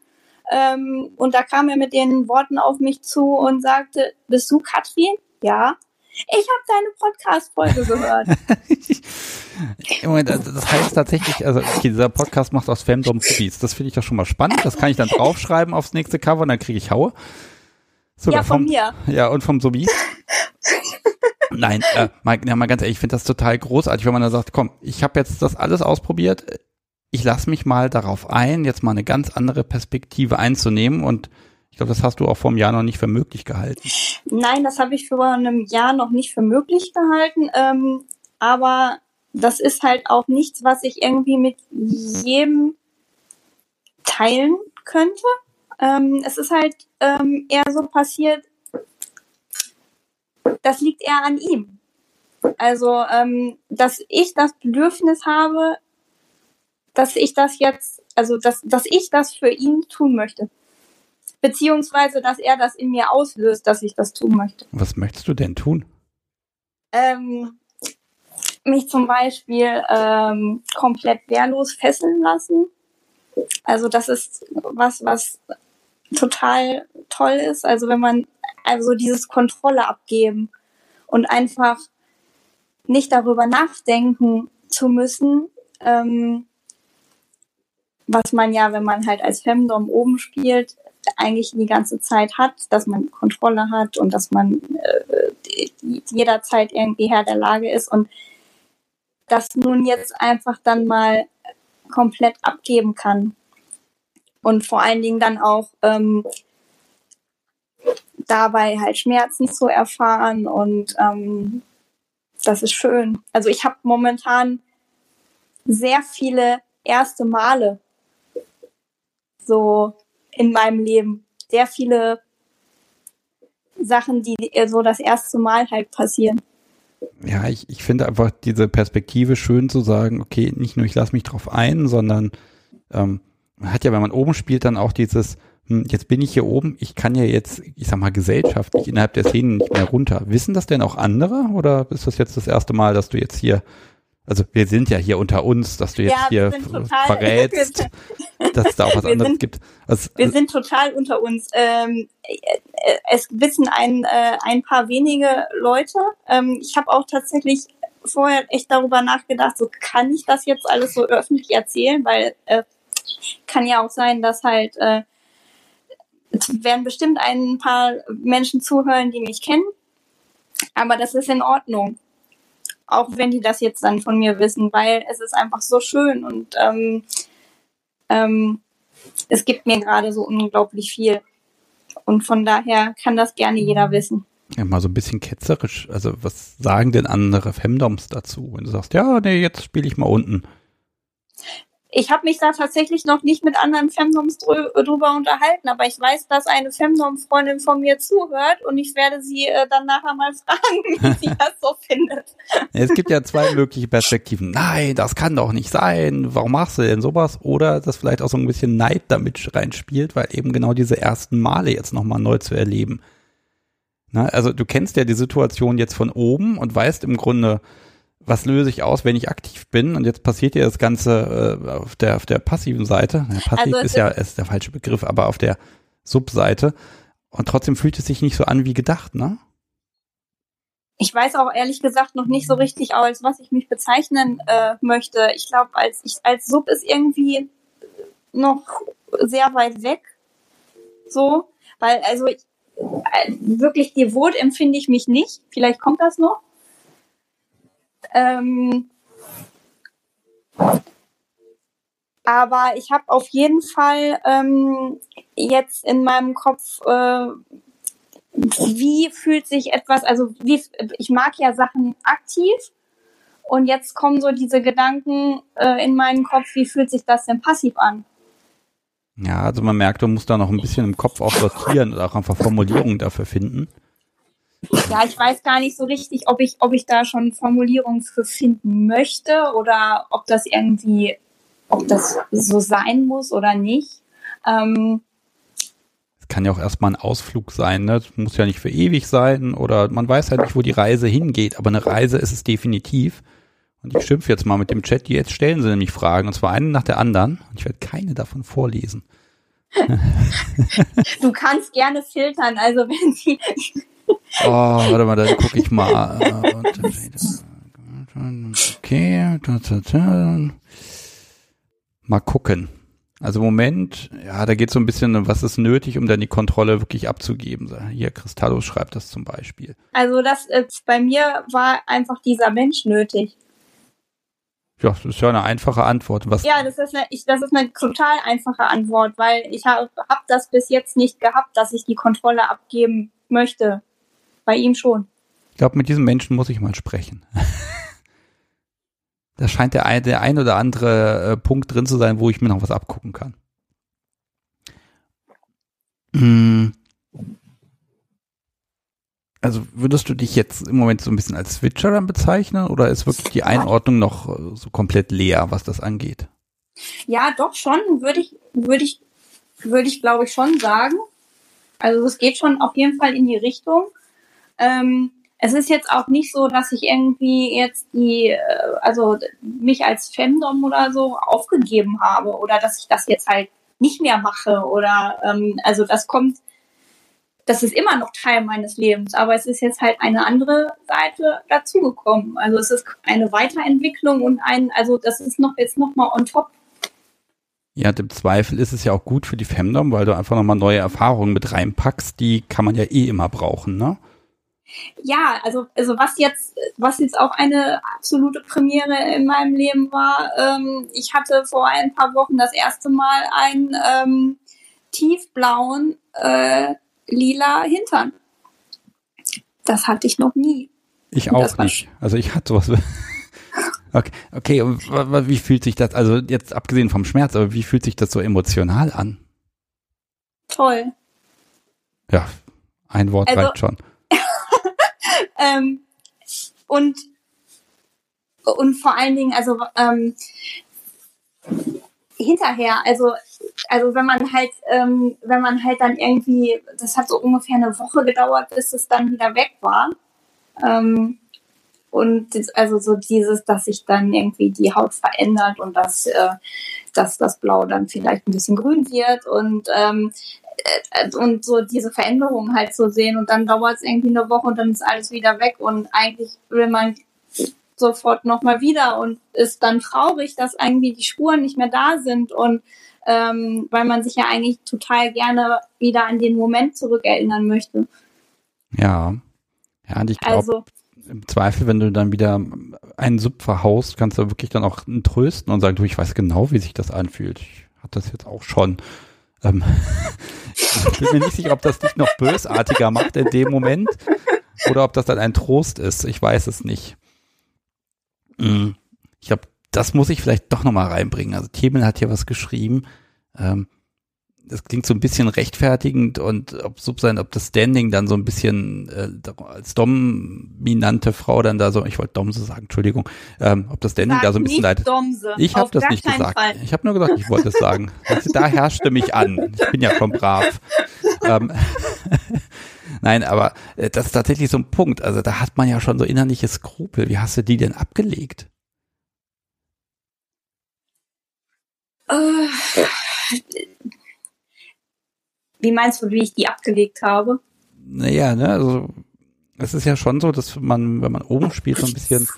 Ähm, und da kam er mit den Worten auf mich zu und sagte, bist du Katrin? Ja. Ich habe deine Podcast-Folge gehört. *laughs* Moment, also das heißt tatsächlich, also okay, dieser Podcast macht aus Femdom Hobbies. Das finde ich doch schon mal spannend. Das kann ich dann draufschreiben aufs nächste Cover und dann kriege ich Haue. Sogar ja, von vom, mir. Ja, und vom Sobi. Nein, äh, mal, ja, mal ganz ehrlich, ich finde das total großartig, wenn man da sagt, komm, ich habe jetzt das alles ausprobiert. ich lasse mich mal darauf ein, jetzt mal eine ganz andere Perspektive einzunehmen und ich glaube, das hast du auch vor einem Jahr noch nicht für möglich gehalten. Nein, das habe ich vor einem Jahr noch nicht für möglich gehalten. Ähm, aber das ist halt auch nichts, was ich irgendwie mit jedem teilen könnte. Ähm, es ist halt ähm, eher so passiert, das liegt eher an ihm. Also, ähm, dass ich das Bedürfnis habe, dass ich das jetzt, also dass, dass ich das für ihn tun möchte. Beziehungsweise, dass er das in mir auslöst, dass ich das tun möchte. Was möchtest du denn tun? Ähm, mich zum Beispiel ähm, komplett wehrlos fesseln lassen. Also das ist was, was total toll ist. Also wenn man also dieses Kontrolle abgeben und einfach nicht darüber nachdenken zu müssen, ähm, was man ja, wenn man halt als Femdom oben spielt, eigentlich die ganze Zeit hat, dass man Kontrolle hat und dass man äh, jederzeit irgendwie Herr der Lage ist und das nun jetzt einfach dann mal komplett abgeben kann. Und vor allen Dingen dann auch ähm, dabei halt Schmerzen zu erfahren und ähm, das ist schön. Also ich habe momentan sehr viele erste Male so in meinem Leben. Sehr viele Sachen, die so das erste Mal halt passieren. Ja, ich, ich finde einfach diese Perspektive schön zu sagen, okay, nicht nur ich lasse mich drauf ein, sondern ähm, man hat ja, wenn man oben spielt, dann auch dieses, hm, jetzt bin ich hier oben, ich kann ja jetzt, ich sag mal, gesellschaftlich innerhalb der Szene nicht mehr runter. Wissen das denn auch andere oder ist das jetzt das erste Mal, dass du jetzt hier also wir sind ja hier unter uns, dass du jetzt ja, hier *laughs* verrätst, dass es da auch was anderes sind, gibt. Also, wir sind total unter uns. Ähm, äh, es wissen ein, äh, ein paar wenige Leute. Ähm, ich habe auch tatsächlich vorher echt darüber nachgedacht, so kann ich das jetzt alles so öffentlich erzählen, weil äh, kann ja auch sein, dass halt äh, es werden bestimmt ein paar Menschen zuhören, die mich kennen, aber das ist in Ordnung auch wenn die das jetzt dann von mir wissen, weil es ist einfach so schön und ähm, ähm, es gibt mir gerade so unglaublich viel. Und von daher kann das gerne jeder wissen. Ja, mal so ein bisschen ketzerisch. Also, was sagen denn andere Femdoms dazu, wenn du sagst, ja, nee, jetzt spiele ich mal unten? Ich habe mich da tatsächlich noch nicht mit anderen Femdoms drü drüber unterhalten, aber ich weiß, dass eine Femdom-Freundin von mir zuhört und ich werde sie äh, dann nachher mal *laughs* fragen, wie sie *laughs* das so findet. Es gibt ja zwei mögliche Perspektiven. Nein, das kann doch nicht sein. Warum machst du denn sowas? Oder dass vielleicht auch so ein bisschen Neid damit reinspielt, weil eben genau diese ersten Male jetzt nochmal neu zu erleben. Na, also du kennst ja die Situation jetzt von oben und weißt im Grunde, was löse ich aus, wenn ich aktiv bin? Und jetzt passiert ja das Ganze äh, auf, der, auf der passiven Seite. Ja, passiv also ist ja ist der falsche Begriff, aber auf der Subseite. Und trotzdem fühlt es sich nicht so an wie gedacht, ne? Ich weiß auch ehrlich gesagt noch nicht so richtig, als was ich mich bezeichnen äh, möchte. Ich glaube, als ich als Sub ist irgendwie noch sehr weit weg. So, weil also ich, äh, wirklich devot empfinde ich mich nicht. Vielleicht kommt das noch. Ähm, aber ich habe auf jeden Fall ähm, jetzt in meinem Kopf, äh, wie fühlt sich etwas, also wie, ich mag ja Sachen aktiv und jetzt kommen so diese Gedanken äh, in meinen Kopf, wie fühlt sich das denn passiv an? Ja, also man merkt, du musst da noch ein bisschen im Kopf auch sortieren oder auch einfach Formulierungen dafür finden ja, ich weiß gar nicht so richtig, ob ich, ob ich da schon Formulierungen für finden möchte oder ob das irgendwie, ob das so sein muss oder nicht. Ähm, es kann ja auch erstmal ein Ausflug sein, ne? Es muss ja nicht für ewig sein oder man weiß halt nicht, wo die Reise hingeht, aber eine Reise ist es definitiv. Und ich schimpfe jetzt mal mit dem Chat, jetzt stellen sie nämlich Fragen, und zwar eine nach der anderen. Und ich werde keine davon vorlesen. *laughs* du kannst gerne filtern, also wenn sie Oh, warte mal, dann gucke ich mal. Okay. Mal gucken. Also Moment, ja, da geht es so ein bisschen, was ist nötig, um dann die Kontrolle wirklich abzugeben. Hier, Cristallo schreibt das zum Beispiel. Also das ist, bei mir war einfach dieser Mensch nötig. Ja, das ist ja eine einfache Antwort. Was Ja, das ist eine, ich, das ist eine total einfache Antwort, weil ich habe hab das bis jetzt nicht gehabt, dass ich die Kontrolle abgeben möchte. Bei ihm schon. Ich glaube, mit diesem Menschen muss ich mal sprechen. *laughs* da scheint der ein, der ein oder andere äh, Punkt drin zu sein, wo ich mir noch was abgucken kann. Hm. Also würdest du dich jetzt im Moment so ein bisschen als Switcher dann bezeichnen oder ist wirklich die Einordnung noch äh, so komplett leer, was das angeht? Ja, doch schon, würde ich, würde ich, würde ich glaube ich schon sagen. Also es geht schon auf jeden Fall in die Richtung. Ähm, es ist jetzt auch nicht so, dass ich irgendwie jetzt die, äh, also mich als Femdom oder so aufgegeben habe oder dass ich das jetzt halt nicht mehr mache oder ähm, also das kommt das ist immer noch Teil meines Lebens, aber es ist jetzt halt eine andere Seite dazugekommen. Also es ist eine Weiterentwicklung und ein, also das ist noch jetzt noch mal on top. Ja, im Zweifel ist es ja auch gut für die Femdom, weil du einfach nochmal neue Erfahrungen mit reinpackst, die kann man ja eh immer brauchen, ne? Ja, also, also was jetzt, was jetzt auch eine absolute Premiere in meinem Leben war, ähm, ich hatte vor ein paar Wochen das erste Mal einen ähm, tiefblauen äh, lila Hintern. Das hatte ich noch nie. Ich auch nicht. Also ich hatte sowas. *laughs* Okay, okay, und wie fühlt sich das, also jetzt abgesehen vom Schmerz, aber wie fühlt sich das so emotional an? Toll. Ja, ein Wort also, reicht schon. Ähm, und, und vor allen Dingen, also ähm, hinterher, also also wenn man halt, ähm, wenn man halt dann irgendwie, das hat so ungefähr eine Woche gedauert, bis es dann wieder weg war. Ähm, und also so dieses, dass sich dann irgendwie die Haut verändert und dass, äh, dass das Blau dann vielleicht ein bisschen grün wird und ähm, äh, und so diese Veränderungen halt zu so sehen und dann dauert es irgendwie eine Woche und dann ist alles wieder weg und eigentlich will man sofort nochmal wieder und ist dann traurig, dass irgendwie die Spuren nicht mehr da sind und ähm, weil man sich ja eigentlich total gerne wieder an den Moment zurückerinnern möchte. Ja, ja, und ich glaube, also, im Zweifel, wenn du dann wieder einen Sub verhaust, kannst du wirklich dann auch trösten und sagen, du, ich weiß genau, wie sich das anfühlt. Ich hatte das jetzt auch schon. Ähm, *laughs* ich bin mir nicht sicher, ob das dich noch bösartiger macht in dem Moment oder ob das dann ein Trost ist. Ich weiß es nicht. Mhm. Ich habe, das muss ich vielleicht doch nochmal reinbringen. Also Themel hat hier was geschrieben. Ähm, das klingt so ein bisschen rechtfertigend und ob Sub sein, ob das Standing dann so ein bisschen äh, als dominante Frau dann da so, ich wollte Domse sagen, Entschuldigung, ähm, ob das Standing Sag da so ein bisschen leidet. Domse. Ich habe das nicht gesagt. Fall. Ich habe nur gesagt, ich wollte es sagen. Also, da herrschte mich an. Ich bin ja schon brav. ähm, *laughs* Nein, aber äh, das ist tatsächlich so ein Punkt. Also da hat man ja schon so innerliche Skrupel. Wie hast du die denn abgelegt? Äh, wie meinst du, wie ich die abgelegt habe? Naja, ne, also es ist ja schon so, dass man, wenn man oben spielt, so ein bisschen,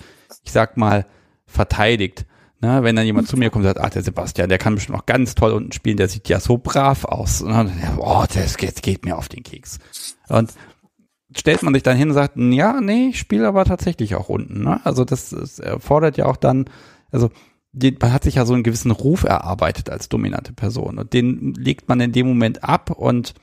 ich sag mal, verteidigt. Ne, wenn dann jemand zu mir kommt und sagt, ach, der Sebastian, der kann bestimmt auch ganz toll unten spielen, der sieht ja so brav aus. Und dann, oh, das geht, geht mir auf den Keks. Und stellt man sich dann hin und sagt, ja, nee, ich spiele aber tatsächlich auch unten. Ne? Also das, das erfordert ja auch dann, also die, man hat sich ja so einen gewissen Ruf erarbeitet als dominante Person und den legt man in dem Moment ab und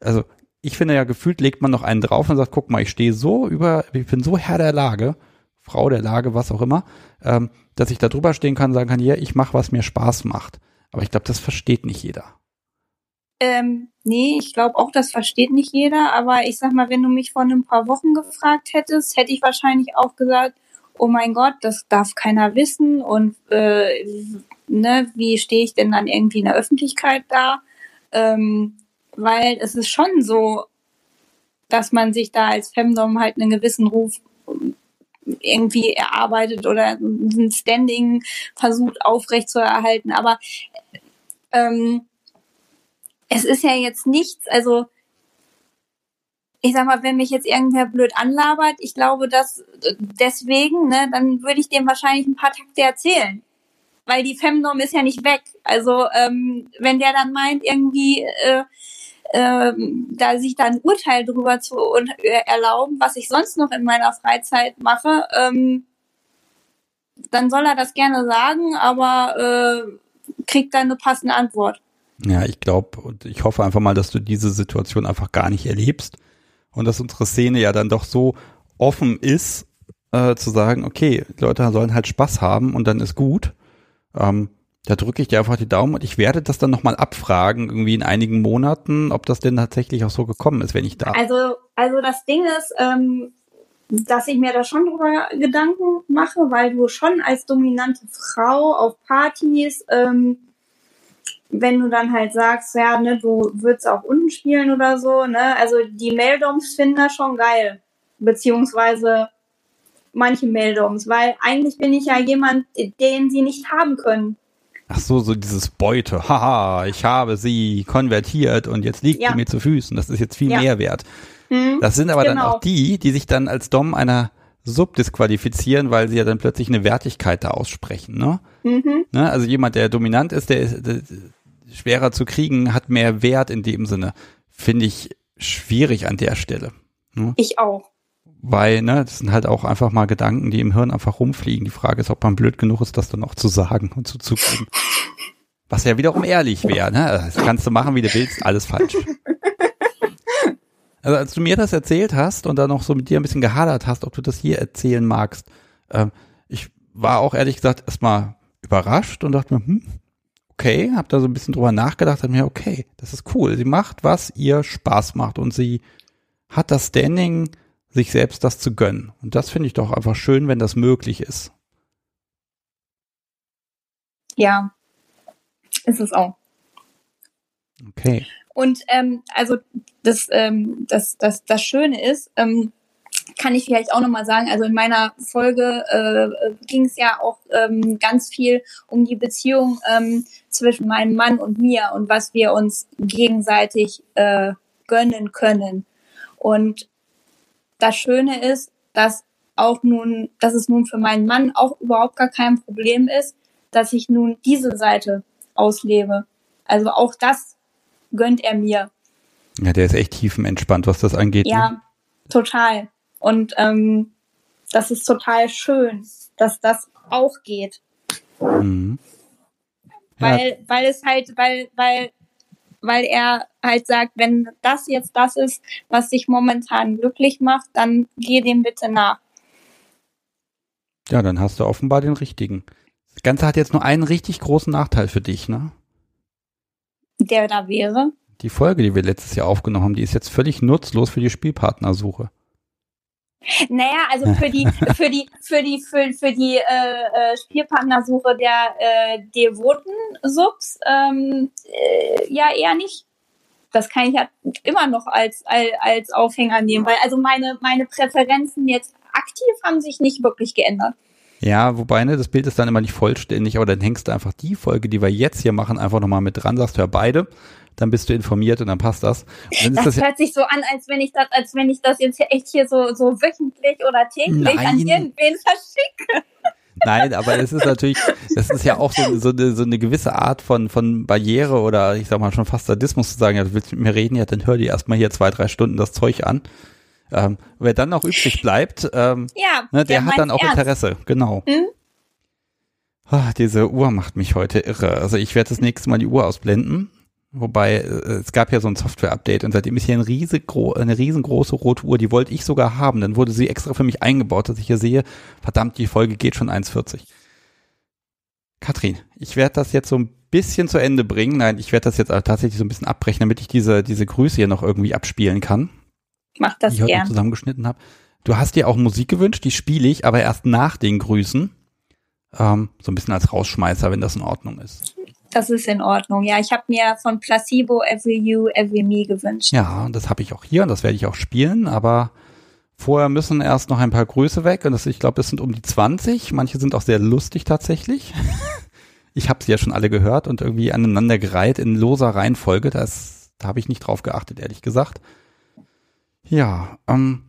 also ich finde ja gefühlt legt man noch einen drauf und sagt, guck mal, ich stehe so über, ich bin so Herr der Lage, Frau der Lage, was auch immer, ähm, dass ich da drüber stehen kann und sagen kann, ja, ich mache, was mir Spaß macht. Aber ich glaube, das versteht nicht jeder. Ähm, nee, ich glaube auch, das versteht nicht jeder. Aber ich sag mal, wenn du mich vor ein paar Wochen gefragt hättest, hätte ich wahrscheinlich auch gesagt, oh mein Gott, das darf keiner wissen und äh, ne, wie stehe ich denn dann irgendwie in der Öffentlichkeit da? Ähm, weil es ist schon so, dass man sich da als Femdom halt einen gewissen Ruf irgendwie erarbeitet oder ein Standing versucht aufrecht zu erhalten. Aber ähm, es ist ja jetzt nichts, also ich sag mal, wenn mich jetzt irgendwer blöd anlabert, ich glaube, dass deswegen, ne, dann würde ich dem wahrscheinlich ein paar Takte erzählen. Weil die Femdom ist ja nicht weg. Also, ähm, wenn der dann meint, irgendwie, äh, ähm, da sich dann ein Urteil drüber zu äh, erlauben, was ich sonst noch in meiner Freizeit mache, ähm, dann soll er das gerne sagen, aber äh, kriegt dann eine passende Antwort. Ja, ich glaube und ich hoffe einfach mal, dass du diese Situation einfach gar nicht erlebst und dass unsere Szene ja dann doch so offen ist, äh, zu sagen, okay, Leute sollen halt Spaß haben und dann ist gut. Ähm, da drücke ich dir einfach die Daumen und ich werde das dann nochmal abfragen, irgendwie in einigen Monaten, ob das denn tatsächlich auch so gekommen ist, wenn ich da. Also, also das Ding ist, ähm, dass ich mir da schon drüber Gedanken mache, weil du schon als dominante Frau auf Partys, ähm, wenn du dann halt sagst, ja, ne, du würdest auch unten spielen oder so, ne, also die Meldoms finden das schon geil, beziehungsweise manche Meldoms, weil eigentlich bin ich ja jemand, den sie nicht haben können. Ach so, so dieses Beute. Haha, ich habe sie konvertiert und jetzt liegt Ja. sie mir zu Füßen. Das ist jetzt viel Ja. mehr wert. Hm? Das sind aber dann Genau. auch die, die sich dann als Dom einer Sub disqualifizieren, weil sie ja dann plötzlich eine Wertigkeit da aussprechen. Ne? Mhm. Ne? Also jemand, der dominant ist, der ist der, schwerer zu kriegen, hat mehr Wert in dem Sinne. Finde ich schwierig an der Stelle. Ich auch. Weil, ne, das sind halt auch einfach mal Gedanken, die im Hirn einfach rumfliegen. Die Frage ist, ob man blöd genug ist, das dann auch zu sagen und zuzugeben. Was ja wiederum ehrlich wäre, ne? Das kannst du machen, wie du willst, alles falsch. Also als du mir das erzählt hast und dann noch so mit dir ein bisschen gehadert hast, ob du das hier erzählen magst, ähm, ich war auch ehrlich gesagt erstmal überrascht und dachte mir, hm, okay, hab da so ein bisschen drüber nachgedacht, dachte mir, okay, das ist cool. Sie macht, was ihr Spaß macht und sie hat das Standing, sich selbst das zu gönnen. Und das finde ich doch einfach schön, wenn das möglich ist. Ja. Ist es auch. Okay. Und ähm, also das, ähm, das, das, das Schöne ist, ähm, kann ich vielleicht auch nochmal sagen, also in meiner Folge äh, ging es ja auch ähm, ganz viel um die Beziehung ähm, zwischen meinem Mann und mir und was wir uns gegenseitig äh, gönnen können. Und das Schöne ist, dass auch nun, dass es nun für meinen Mann auch überhaupt gar kein Problem ist, dass ich nun diese Seite auslebe. Also auch das gönnt er mir. Ja, der ist echt tiefenentspannt, was das angeht. Ne? Ja, total. Und ähm, das ist total schön, dass das auch geht. Mhm. Ja, Weil, weil es halt, weil, weil, weil er halt sagt, wenn das jetzt das ist, was dich momentan glücklich macht, dann geh dem bitte nach. ja, dann hast du offenbar den richtigen. Das Ganze hat jetzt nur einen richtig großen Nachteil für dich, ne? Der da wäre. Die Folge, die wir letztes Jahr aufgenommen haben, die ist jetzt völlig nutzlos für die Spielpartnersuche. Naja, also für die, *laughs* für die, für die, für, für die äh, äh, Spielpartnersuche der äh, devoten Subs, ähm, äh, ja eher nicht. Das kann ich ja immer noch als, als, als Aufhänger nehmen, weil also meine, meine Präferenzen jetzt aktiv haben sich nicht wirklich geändert. Ja, wobei, ne, das Bild ist dann immer nicht vollständig, aber dann hängst du einfach die Folge, die wir jetzt hier machen, einfach nochmal mit dran, sagst, hör beide, dann bist du informiert und dann passt das. Dann Das, das ja, hört sich so an, als wenn ich das, als wenn ich das jetzt hier echt hier so, so wöchentlich oder täglich an Nein. irgendwen verschicke. Nein, aber es ist natürlich, das ist ja auch so, so, eine, so eine gewisse Art von, von Barriere oder ich sag mal schon fast Sadismus zu sagen, ja, du willst mit mir reden, ja, dann hör dir erstmal hier zwei, drei Stunden das Zeug an. Ähm, wer dann noch übrig bleibt, ähm, Ja, ne, der, hat dann auch ernst. Interesse, genau. Mhm. Ah, diese Uhr macht mich heute irre. Also ich werde das nächste Mal die Uhr ausblenden. Wobei, äh, es gab ja so ein Software-Update und seitdem ist hier ein riesengro eine riesengroße rote Uhr, die wollte ich sogar haben. Dann wurde sie extra für mich eingebaut, dass ich hier sehe, verdammt, die Folge geht schon 1,40. Katrin, ich werde das jetzt so ein bisschen zu Ende bringen. Nein, ich werde das jetzt tatsächlich so ein bisschen abbrechen, damit ich diese, diese Grüße hier noch irgendwie abspielen kann, Mach das die ich heute gern. zusammengeschnitten habe. Du hast dir auch Musik gewünscht, die spiele ich, aber erst nach den Grüßen. Ähm, so ein bisschen als Rausschmeißer, wenn das in Ordnung ist. Das ist in Ordnung. Ja, ich habe mir von Placebo Every You, Every Me gewünscht. Ja, und das habe ich auch hier und das werde ich auch spielen, aber vorher müssen erst noch ein paar Grüße weg und das, ich glaube, das sind um die 20. Manche sind auch sehr lustig tatsächlich. *laughs* Ich habe sie ja schon alle gehört und irgendwie aneinandergereiht in loser Reihenfolge. Das, da habe ich nicht drauf geachtet, ehrlich gesagt. Ja, ähm,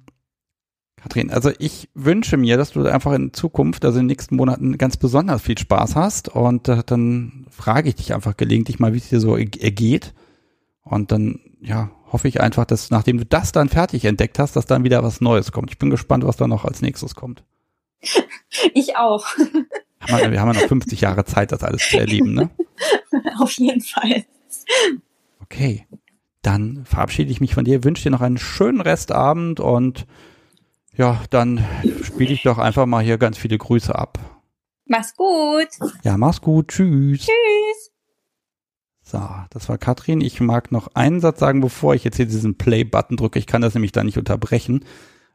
Kathrin, also ich wünsche mir, dass du einfach in Zukunft, also in den nächsten Monaten ganz besonders viel Spaß hast und äh, dann frage ich dich einfach gelegentlich mal, wie es dir so er- ergeht und dann, ja, hoffe ich einfach, dass nachdem du das dann fertig entdeckt hast, dass dann wieder was Neues kommt. Ich bin gespannt, was da noch als nächstes kommt. *laughs* Ich auch. wir haben ja noch 50 Jahre Zeit, das alles zu erleben, ne? *laughs* Auf jeden Fall. Okay, dann verabschiede ich mich von dir, wünsche dir noch einen schönen Restabend und ja, dann spiele ich doch einfach mal hier ganz viele Grüße ab. Mach's gut. Ja, mach's gut. Tschüss. Tschüss. So, das war Katrin. Ich mag noch einen Satz sagen, bevor ich jetzt hier diesen Play-Button drücke. Ich kann das nämlich da nicht unterbrechen.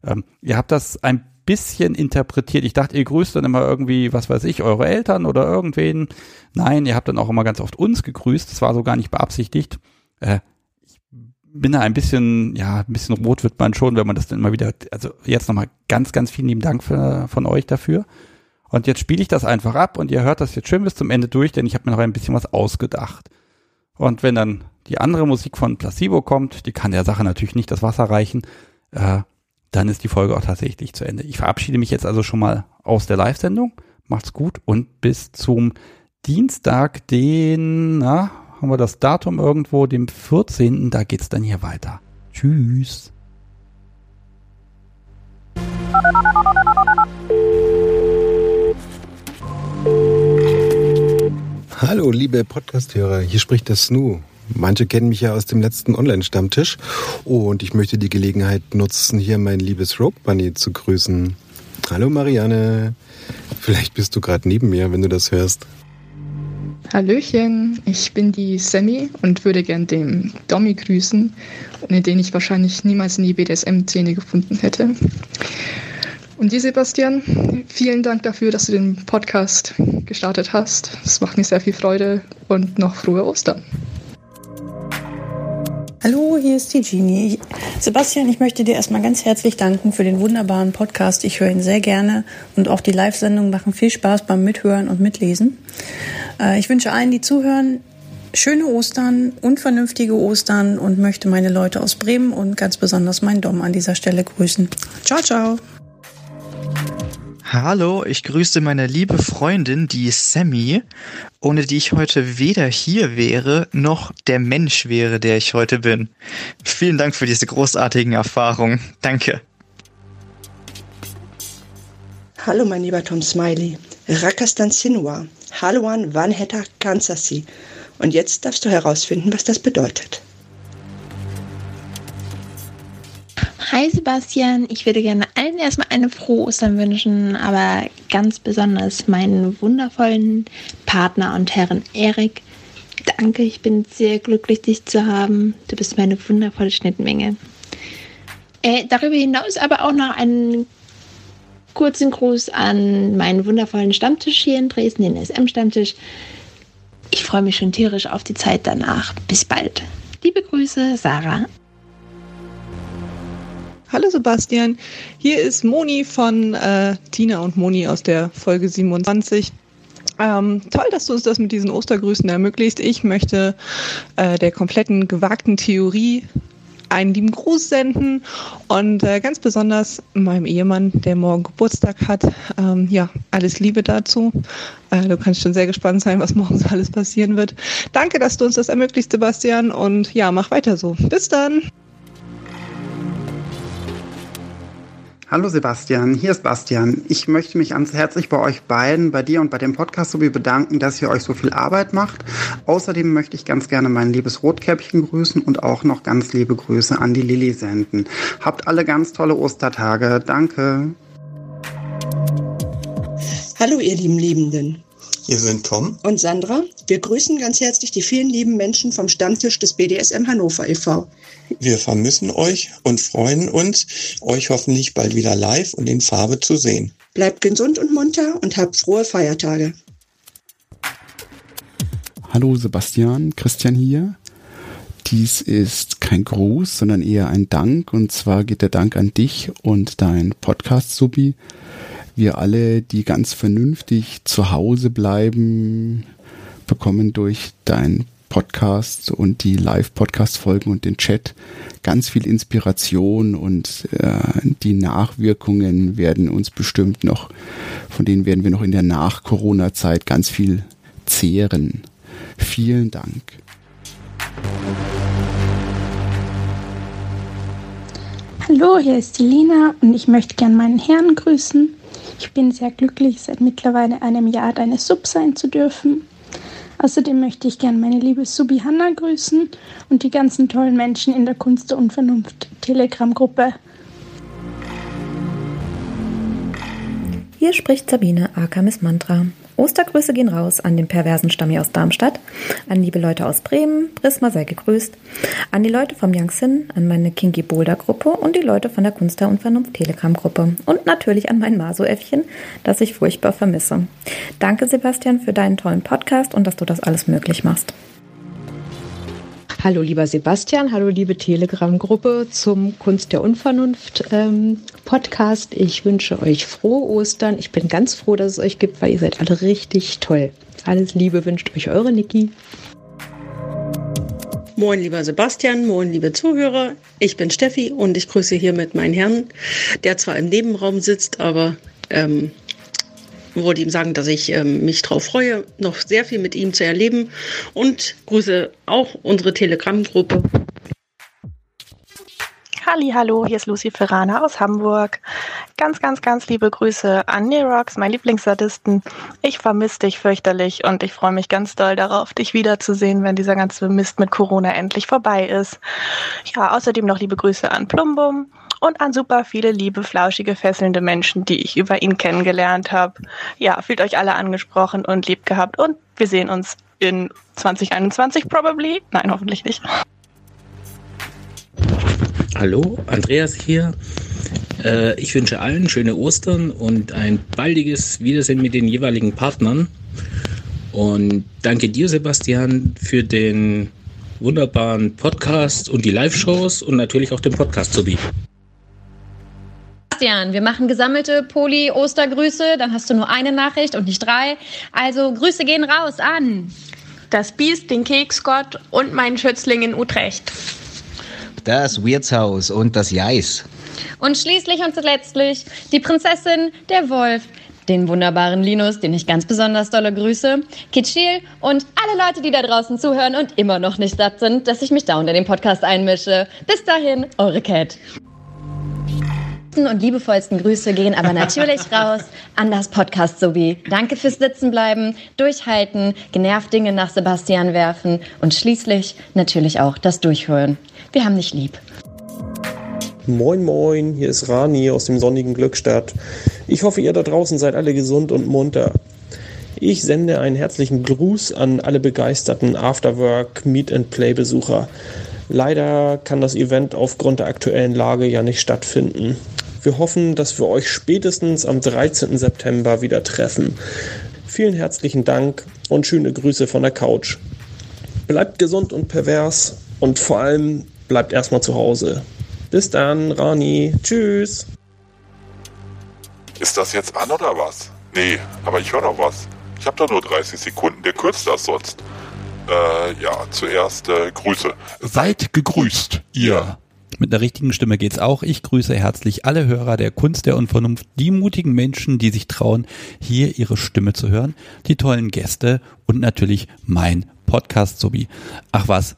Ähm, ihr habt das ein bisschen interpretiert. Ich dachte, ihr grüßt dann immer irgendwie, was weiß ich, eure Eltern oder irgendwen. Nein, ihr habt dann auch immer ganz oft uns gegrüßt. Das war so gar nicht beabsichtigt. Äh, bin da ein bisschen, ja, ein bisschen rot wird man schon, wenn man das dann immer wieder, also jetzt nochmal ganz, ganz vielen lieben Dank für, von euch dafür. Und jetzt spiele ich das einfach ab und ihr hört das jetzt schön bis zum Ende durch, denn ich habe mir noch ein bisschen was ausgedacht. Und wenn dann die andere Musik von Placebo kommt, die kann der Sache natürlich nicht das Wasser reichen, äh, dann ist die Folge auch tatsächlich zu Ende. Ich verabschiede mich jetzt also schon mal aus der Live-Sendung. Macht's gut und bis zum Dienstag, den, na, haben wir das Datum irgendwo, dem 14. Da geht's dann hier weiter. Tschüss. Hallo, liebe Podcasthörer, hier spricht der Snoo. Manche kennen mich ja aus dem letzten Online-Stammtisch und ich möchte die Gelegenheit nutzen, hier mein liebes Rogue Bunny zu grüßen. Hallo Marianne, vielleicht bist du gerade neben mir, wenn du das hörst. Hallöchen, ich bin die Sammy und würde gern den Dommy grüßen, ohne den ich wahrscheinlich niemals in die BDSM-Szene gefunden hätte. Und dir, Sebastian, vielen Dank dafür, dass du den Podcast gestartet hast. Es macht mir sehr viel Freude und noch frohe Ostern. Hallo, hier ist die Genie. Sebastian, ich möchte dir erstmal ganz herzlich danken für den wunderbaren Podcast. Ich höre ihn sehr gerne und auch die Live-Sendungen machen viel Spaß beim Mithören und Mitlesen. Äh, ich wünsche allen, die zuhören, schöne Ostern und vernünftige Ostern und möchte meine Leute aus Bremen und ganz besonders meinen Dom an dieser Stelle grüßen. Ciao, ciao. Hallo, ich grüße meine liebe Freundin, die Sammy, ohne die ich heute weder hier wäre, noch der Mensch wäre, der ich heute bin. Vielen Dank für diese großartigen Erfahrungen. Danke. Hallo, mein lieber Tom Smiley. Rakastan Sinua. Hallo an Vanheta Kansasi. Und jetzt darfst du herausfinden, was das bedeutet. Hi Sebastian, ich würde gerne allen erstmal eine frohe Ostern wünschen, aber ganz besonders meinen wundervollen Partner und Herren Erik. Danke, ich bin sehr glücklich, dich zu haben. Du bist meine wundervolle Schnittmenge. Äh, darüber hinaus aber auch noch einen kurzen Gruß an meinen wundervollen Stammtisch hier in Dresden, den SM-Stammtisch. Ich freue mich schon tierisch auf die Zeit danach. Bis bald. Liebe Grüße, Sarah. Hallo Sebastian, hier ist Moni von äh, Tina und Moni aus der Folge 27. Ähm, toll, dass du uns das mit diesen Ostergrüßen ermöglicht. Ich möchte äh, der kompletten gewagten Theorie einen lieben Gruß senden und äh, ganz besonders meinem Ehemann, der morgen Geburtstag hat. Ähm, ja, alles Liebe dazu. Äh, du kannst schon sehr gespannt sein, was morgen so alles passieren wird. Danke, dass du uns das ermöglicht, Sebastian. Und ja, mach weiter so. Bis dann. Hallo Sebastian, hier ist Bastian. Ich möchte mich ganz herzlich bei euch beiden, bei dir und bei dem Podcast sowie bedanken, dass ihr euch so viel Arbeit macht. Außerdem möchte ich ganz gerne mein liebes Rotkäppchen grüßen und auch noch ganz liebe Grüße an die Lilly senden. Habt alle ganz tolle Ostertage. Danke. Hallo, ihr lieben Liebenden. Hier sind Tom und Sandra. Wir grüßen ganz herzlich die vielen lieben Menschen vom Stammtisch des BDSM Hannover e.V. Wir vermissen euch und freuen uns, euch hoffentlich bald wieder live und in Farbe zu sehen. Bleibt gesund und munter und habt frohe Feiertage. Hallo Sebastian, Christian hier. Dies ist kein Gruß, sondern eher ein Dank. Und zwar geht der Dank an dich und dein Podcast-Subi wir alle, die ganz vernünftig zu Hause bleiben, bekommen durch dein Podcast und die Live-Podcast-Folgen und den Chat ganz viel Inspiration und äh, die Nachwirkungen werden uns bestimmt noch, von denen werden wir noch in der Nach-Corona-Zeit ganz viel zehren. Vielen Dank. Hallo, hier ist die Lina und ich möchte gern meinen Herrn grüßen Ich bin sehr glücklich, seit mittlerweile einem Jahr deine Sub sein zu dürfen. Außerdem möchte ich gerne meine liebe Subi Hanna grüßen und die ganzen tollen Menschen in der Kunst der Unvernunft Telegram-Gruppe. Hier spricht Sabine Akamis Mantra. Ostergrüße gehen raus an den perversen Stammi aus Darmstadt, an liebe Leute aus Bremen, Prisma sei gegrüßt, an die Leute vom Youngsin, an meine Kinky Boulder Gruppe und die Leute von der Kunst der Unvernunft Telegram Gruppe und natürlich an mein Maso-Äffchen, das ich furchtbar vermisse. Danke Sebastian für deinen tollen Podcast und dass du das alles möglich machst. Hallo lieber Sebastian, hallo liebe Telegram-Gruppe zum Kunst der Unvernunft ähm, Podcast. Ich wünsche euch frohe Ostern. Ich bin ganz froh, dass es euch gibt, weil ihr seid alle richtig toll. Alles Liebe wünscht euch eure Niki. Moin, lieber Sebastian, moin, liebe Zuhörer. Ich bin Steffi und ich grüße hiermit meinen Herrn, der zwar im Nebenraum sitzt, aber ähm, wollte ihm sagen, dass ich ähm, mich darauf freue, noch sehr viel mit ihm zu erleben und grüße auch unsere Telegram-Gruppe. Halli, hallo, hier ist Lucy Ferrana aus Hamburg. Ganz, ganz, ganz liebe Grüße an Nerox, mein Lieblingssadisten. Ich vermisse dich fürchterlich und ich freue mich ganz doll darauf, dich wiederzusehen, wenn dieser ganze Mist mit Corona endlich vorbei ist. Ja, außerdem noch liebe Grüße an Plumbum und an super viele liebe, flauschige, fesselnde Menschen, die ich über ihn kennengelernt habe. Ja, fühlt euch alle angesprochen und lieb gehabt und wir sehen uns in 2021 probably. Nein, hoffentlich nicht. Hallo, Andreas hier. Äh, ich wünsche allen schöne Ostern und ein baldiges Wiedersehen mit den jeweiligen Partnern. Und danke dir, Sebastian, für den wunderbaren Podcast und die Live-Shows und natürlich auch den Podcast zu bieten. Sebastian, wir machen gesammelte Poli-Ostergrüße, dann hast du nur eine Nachricht und nicht drei. Also Grüße gehen raus an das Biest, den Keksgott und meinen Schützling in Utrecht. Das Wirtshaus und das Jeis. Und schließlich und letztlich die Prinzessin, der Wolf, den wunderbaren Linus, den ich ganz besonders dolle grüße, Kitschil und alle Leute, die da draußen zuhören und immer noch nicht satt sind, dass ich mich da unter den Podcast einmische. Bis dahin, eure Cat und liebevollsten Grüße gehen aber natürlich *laughs* raus an das Podcast sowie. Danke fürs Sitzenbleiben, Durchhalten, genervt Dinge nach Sebastian werfen und schließlich natürlich auch das Durchhören. Wir haben dich lieb. Moin Moin, hier ist Rani aus dem sonnigen Glückstadt. Ich hoffe, ihr da draußen seid alle gesund und munter. Ich sende einen herzlichen Gruß an alle begeisterten Afterwork Meet and Play Besucher. Leider kann das Event aufgrund der aktuellen Lage ja nicht stattfinden. Wir hoffen, dass wir euch spätestens am 13. September wieder treffen. Vielen herzlichen Dank und schöne Grüße von der Couch. Bleibt gesund und pervers und vor allem bleibt erstmal zu Hause. Bis dann, Rani. Tschüss. Ist das jetzt an oder was? Nee, aber ich höre noch was. Ich habe da nur 30 Sekunden, der kürzt das sonst. Äh, ja, zuerst äh, Grüße. Seid gegrüßt, ihr. Mit einer richtigen Stimme geht's auch. Ich grüße herzlich alle Hörer der Kunst der Unvernunft, die mutigen Menschen, die sich trauen, hier ihre Stimme zu hören, die tollen Gäste und natürlich mein Podcast sowie. Ach was,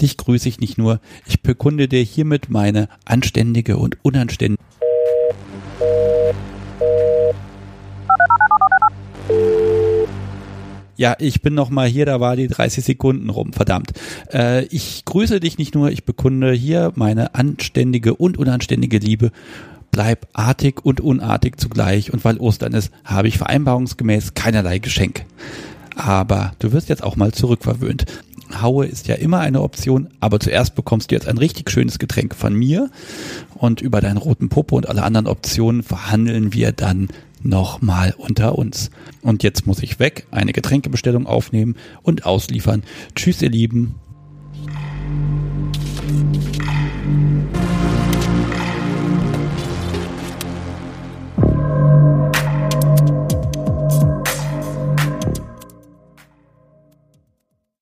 dich grüße ich nicht nur, ich bekunde dir hiermit meine anständige und unanständige Ja, ich bin noch mal hier, da war die 30 Sekunden rum, verdammt. Äh, ich grüße dich nicht nur, ich bekunde hier meine anständige und unanständige Liebe. Bleib artig und unartig zugleich und weil Ostern ist, habe ich vereinbarungsgemäß keinerlei Geschenk. Aber du wirst jetzt auch mal zurückverwöhnt. Haue ist ja immer eine Option, aber zuerst bekommst du jetzt ein richtig schönes Getränk von mir und über deinen roten Popo und alle anderen Optionen verhandeln wir dann nochmal unter uns. Und jetzt muss ich weg, eine Getränkebestellung aufnehmen und ausliefern. Tschüss, ihr Lieben.